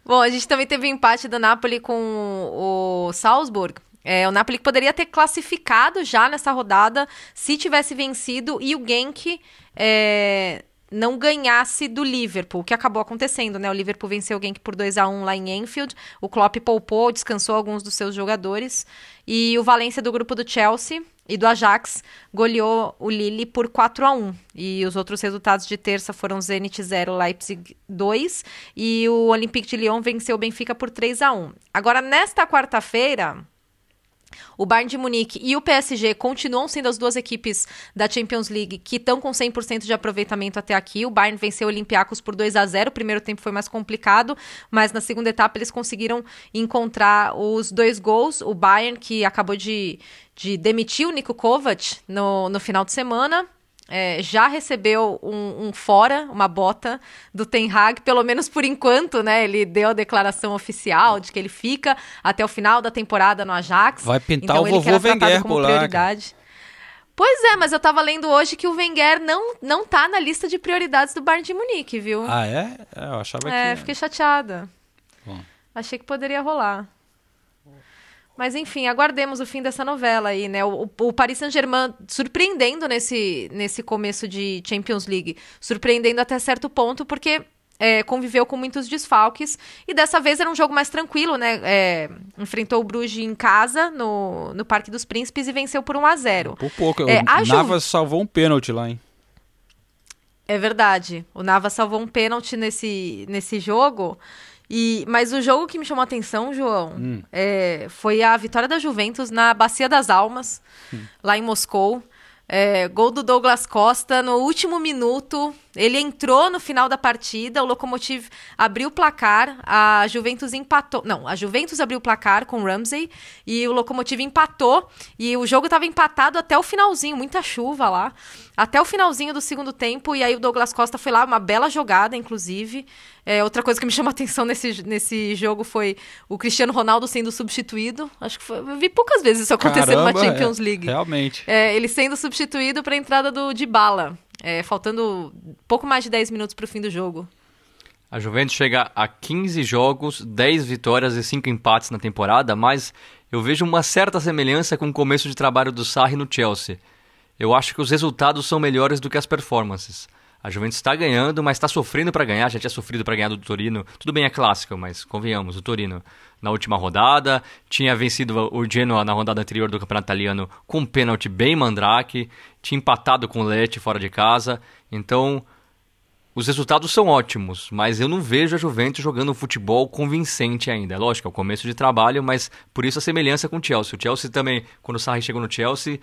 Bom, a gente também teve um empate do Napoli com o Salzburg. É, o Napoli poderia ter classificado já nessa rodada se tivesse vencido e o Genk é, não ganhasse do Liverpool, o que acabou acontecendo, né? O Liverpool venceu o Genk por 2 a 1 lá em Enfield. O Klopp poupou, descansou alguns dos seus jogadores. E o Valência do grupo do Chelsea e do Ajax goleou o Lille por 4 a 1 E os outros resultados de terça foram Zenit 0, Leipzig 2 e o Olympique de Lyon venceu o Benfica por 3 a 1 Agora, nesta quarta-feira, o Bayern de Munique e o PSG continuam sendo as duas equipes da Champions League que estão com 100% de aproveitamento até aqui. O Bayern venceu o Olympiacos por 2 a 0. O primeiro tempo foi mais complicado, mas na segunda etapa eles conseguiram encontrar os dois gols. O Bayern que acabou de, de demitir o Niko Kovac no, no final de semana. É, já recebeu um, um fora, uma bota do Ten Hag, pelo menos por enquanto, né? Ele deu a declaração oficial de que ele fica até o final da temporada no Ajax. Vai pintar então o ele vovô Wenger por lá, prioridade. Pois é, mas eu tava lendo hoje que o Wenger não, não tá na lista de prioridades do Bayern de Munique, viu? Ah, é? É, Eu achava é, que. fiquei chateada. Bom. Achei que poderia rolar. Mas enfim, aguardemos o fim dessa novela aí, né? O, o Paris Saint-Germain surpreendendo nesse, nesse começo de Champions League. Surpreendendo até certo ponto, porque é, conviveu com muitos desfalques. E dessa vez era um jogo mais tranquilo, né? É, enfrentou o Bruges em casa, no, no Parque dos Príncipes, e venceu por 1 a 0 Por pouco. É, o Ju- Navas salvou um pênalti lá, hein? É verdade. O Navas salvou um pênalti nesse, nesse jogo. E, mas o jogo que me chamou a atenção, João, Hum. é, foi a vitória da Juventus na Bacia das Almas, lá em Moscou. É, gol do Douglas Costa no último minuto. Ele entrou no final da partida, o Lokomotiv abriu o placar, a Juventus empatou. Não, a Juventus abriu o placar com o Ramsey e o Lokomotiv empatou. E o jogo estava empatado até o finalzinho, muita chuva lá. Até o finalzinho do segundo tempo. E aí o Douglas Costa foi lá, uma bela jogada, inclusive. É, outra coisa que me chamou a atenção nesse, nesse jogo foi o Cristiano Ronaldo sendo substituído. Acho que foi, eu vi poucas vezes isso acontecer numa Caramba, Champions é, League. realmente. É, ele sendo substituído para a entrada do Dybala, é, faltando pouco mais de 10 minutos para o fim do jogo. A Juventus chega a 15 jogos, 10 vitórias e 5 empates na temporada, mas eu vejo uma certa semelhança com o começo de trabalho do Sarri no Chelsea. Eu acho que os resultados são melhores do que as performances. A Juventus está ganhando, mas está sofrendo para ganhar. Já tinha sofrido para ganhar do Torino. Tudo bem, é clássico, mas convenhamos, o Torino na última rodada. Tinha vencido o Genoa na rodada anterior do Campeonato Italiano com um pênalti bem mandrake. Tinha empatado com o Lecce fora de casa. Então, os resultados são ótimos, mas eu não vejo a Juventus jogando um futebol convincente ainda. É lógico, é o começo de trabalho, mas por isso a semelhança com o Chelsea. O Chelsea também, quando o Sarri chegou no Chelsea,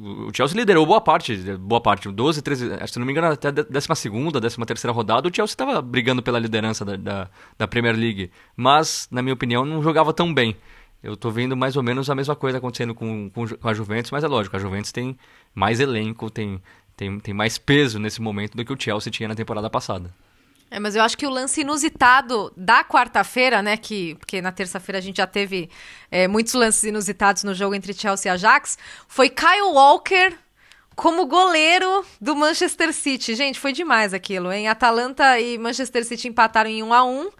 o Chelsea liderou boa parte, boa parte, 12, 13, se não me engano, até a 12 13 terceira rodada, o Chelsea estava brigando pela liderança da, da, da, Premier League. Mas, na minha opinião, não jogava tão bem. Eu estou vendo mais ou menos a mesma coisa acontecendo com, com, com, a Juventus, mas é lógico, a Juventus tem mais elenco, tem, tem, tem mais peso nesse momento do que o Chelsea tinha na temporada passada. É, mas eu acho que o lance inusitado da quarta-feira, né? Que, porque na terça-feira a gente já teve é, muitos lances inusitados no jogo entre Chelsea e Ajax, foi Kyle Walker como goleiro do Manchester City. Gente, foi demais aquilo, hein? Atalanta e Manchester City empataram em 1 a 1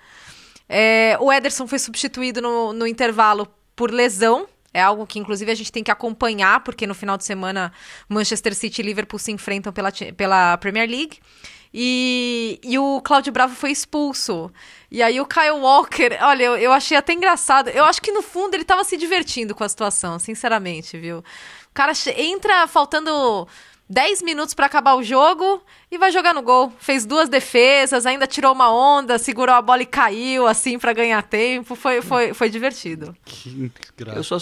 é, O Ederson foi substituído no, no intervalo por lesão. É algo que, inclusive, a gente tem que acompanhar, porque no final de semana Manchester City e Liverpool se enfrentam pela, pela Premier League. E, e o Cláudio Bravo foi expulso. E aí o Kyle Walker, olha, eu, eu achei até engraçado. Eu acho que no fundo ele tava se divertindo com a situação, sinceramente, viu? O cara entra faltando 10 minutos para acabar o jogo e vai jogar no gol. Fez duas defesas, ainda tirou uma onda, segurou a bola e caiu assim para ganhar tempo. Foi, foi, foi divertido. Que graça. Eu só,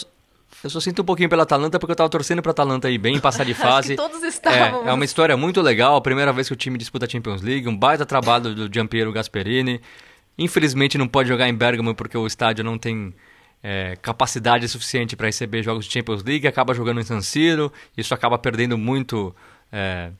eu só sinto um pouquinho pela Atalanta porque eu tava torcendo pra Atalanta aí bem, passar de *laughs* fase. Todos estávamos. É, é uma história muito legal, primeira vez que o time disputa a Champions League, um baita trabalho do Giampiero Gasperini. Infelizmente não pode jogar em Bergamo porque o estádio não tem é, capacidade suficiente para receber jogos de Champions League, acaba jogando em San Siro, isso acaba perdendo muito é,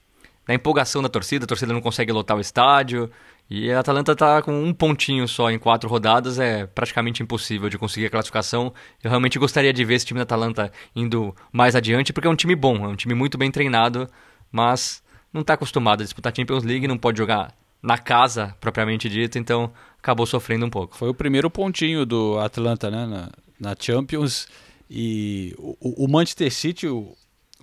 da empolgação da torcida, a torcida não consegue lotar o estádio. E a Atalanta está com um pontinho só em quatro rodadas, é praticamente impossível de conseguir a classificação. Eu realmente gostaria de ver esse time da Atalanta indo mais adiante, porque é um time bom, é um time muito bem treinado, mas não está acostumado a disputar Champions League, não pode jogar na casa, propriamente dito, então acabou sofrendo um pouco. Foi o primeiro pontinho do Atlanta né, na, na Champions. E o, o Manchester City,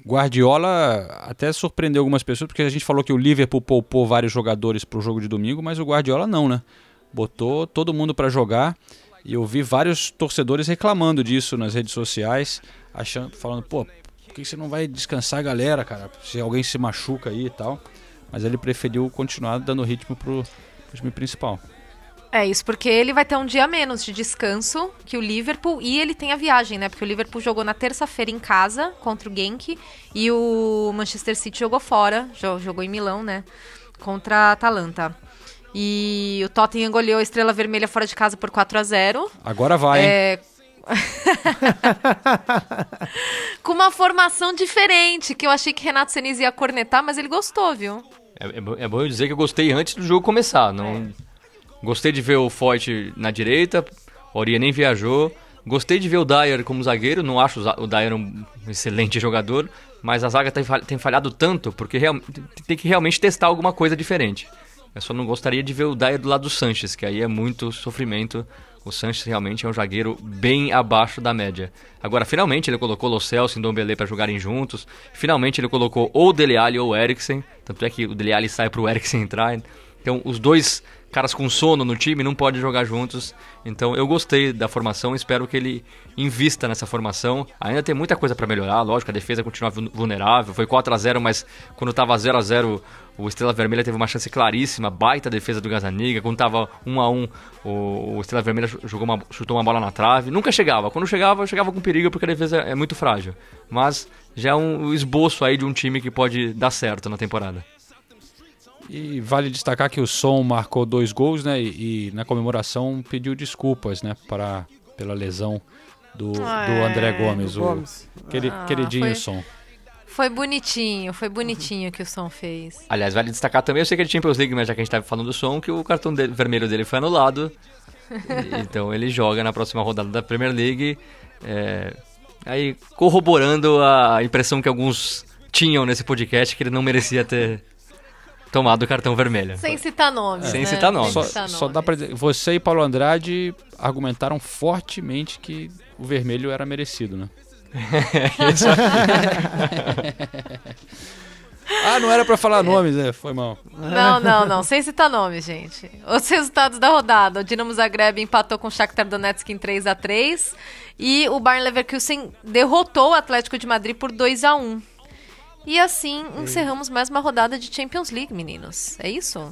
Guardiola até surpreendeu algumas pessoas, porque a gente falou que o Liverpool poupou vários jogadores para o jogo de domingo, mas o Guardiola não, né? Botou todo mundo para jogar e eu vi vários torcedores reclamando disso nas redes sociais, achando, falando, pô, por que você não vai descansar a galera, cara? Se alguém se machuca aí e tal. Mas ele preferiu continuar dando ritmo pro, pro time principal. É isso, porque ele vai ter um dia menos de descanso que o Liverpool e ele tem a viagem, né? Porque o Liverpool jogou na terça-feira em casa contra o Genk e o Manchester City jogou fora, jogou em Milão, né? Contra a Atalanta. E o Tottenham goleou a Estrela Vermelha fora de casa por 4 a 0 Agora vai, é... *laughs* Com uma formação diferente, que eu achei que Renato Senise ia cornetar, mas ele gostou, viu? É, é, é bom eu dizer que eu gostei antes do jogo começar, não... É. Gostei de ver o Foyt na direita, o Oria nem viajou. Gostei de ver o Dyer como zagueiro, não acho o Dyer um excelente jogador, mas a zaga tem falhado tanto porque tem que realmente testar alguma coisa diferente. Eu só não gostaria de ver o Dyer do lado do Sanches, que aí é muito sofrimento. O Sanches realmente é um zagueiro bem abaixo da média. Agora, finalmente ele colocou o Celso e Ndombele para jogarem juntos. Finalmente ele colocou ou o Dele Alli ou o Eriksen. Tanto é que o Dele Alli sai para o Eriksen entrar. Então, os dois caras com sono no time não podem jogar juntos. Então eu gostei da formação, espero que ele invista nessa formação. Ainda tem muita coisa para melhorar, lógico, a defesa continua vulnerável. Foi 4 a 0 mas quando estava 0 a 0 o Estrela Vermelha teve uma chance claríssima, baita defesa do Gazaniga. Quando estava 1 a 1 o, Estrela Vermelha jogou uma, chutou uma bola na trave. Nunca chegava. Quando chegava, chegava com perigo porque a defesa é muito frágil. Mas já é um esboço aí de um time que pode dar certo na temporada. E vale destacar que o Som marcou dois gols, né? E, e na comemoração pediu desculpas, né? Para, pela lesão do, ah, do André Gomes, o Gomes. Ah, queridinho foi, Som. Foi bonitinho, foi bonitinho que o Som fez. Aliás, vale destacar também, eu sei que é de Champions League, mas já que a gente estava falando do Som, que o cartão dele, vermelho dele foi anulado. *laughs* então ele joga na próxima rodada da Premier League. É, aí corroborando a impressão que alguns tinham nesse podcast que ele não merecia ter tomado o cartão vermelho. Sem citar nomes. Sem né? citar nomes. Só, só dá pra dizer, você e Paulo Andrade argumentaram fortemente que o vermelho era merecido, né? *laughs* Ah, não era pra falar nomes, né? Foi mal. Não, não, não. Sem citar nome, gente. Os resultados da rodada. O Dinamo Zagreb empatou com o Shakhtar Donetsk em 3 a 3 e o Bayern Leverkusen derrotou o Atlético de Madrid por 2 a 1 E assim encerramos mais uma rodada de Champions League, meninos. É isso?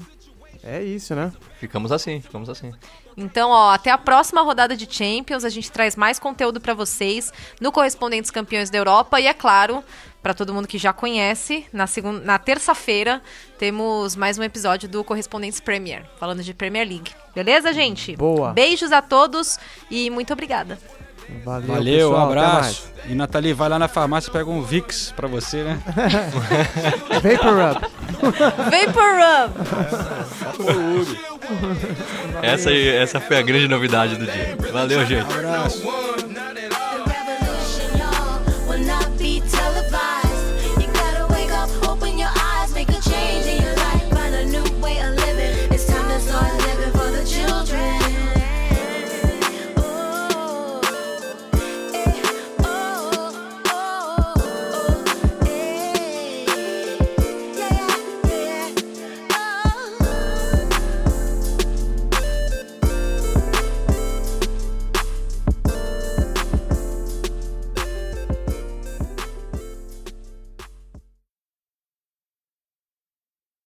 É isso, né? Ficamos assim, ficamos assim. Então, ó, até a próxima rodada de Champions, a gente traz mais conteúdo pra vocês no Correspondentes Campeões da Europa e é claro, pra todo mundo que já conhece, na segunda, na terça-feira temos mais um episódio do Correspondentes Premier, falando de Premier League. Beleza, gente? Boa. Beijos a todos e muito obrigada. Valeu, Valeu, pessoal, um abraço. E Nathalie, vai lá na farmácia e pega um Vicks pra você, né? *laughs* Vapor Rub. Vapor Rub. Essa, aí- essa foi a grande novidade do dia. Valeu, gente. Um abraço.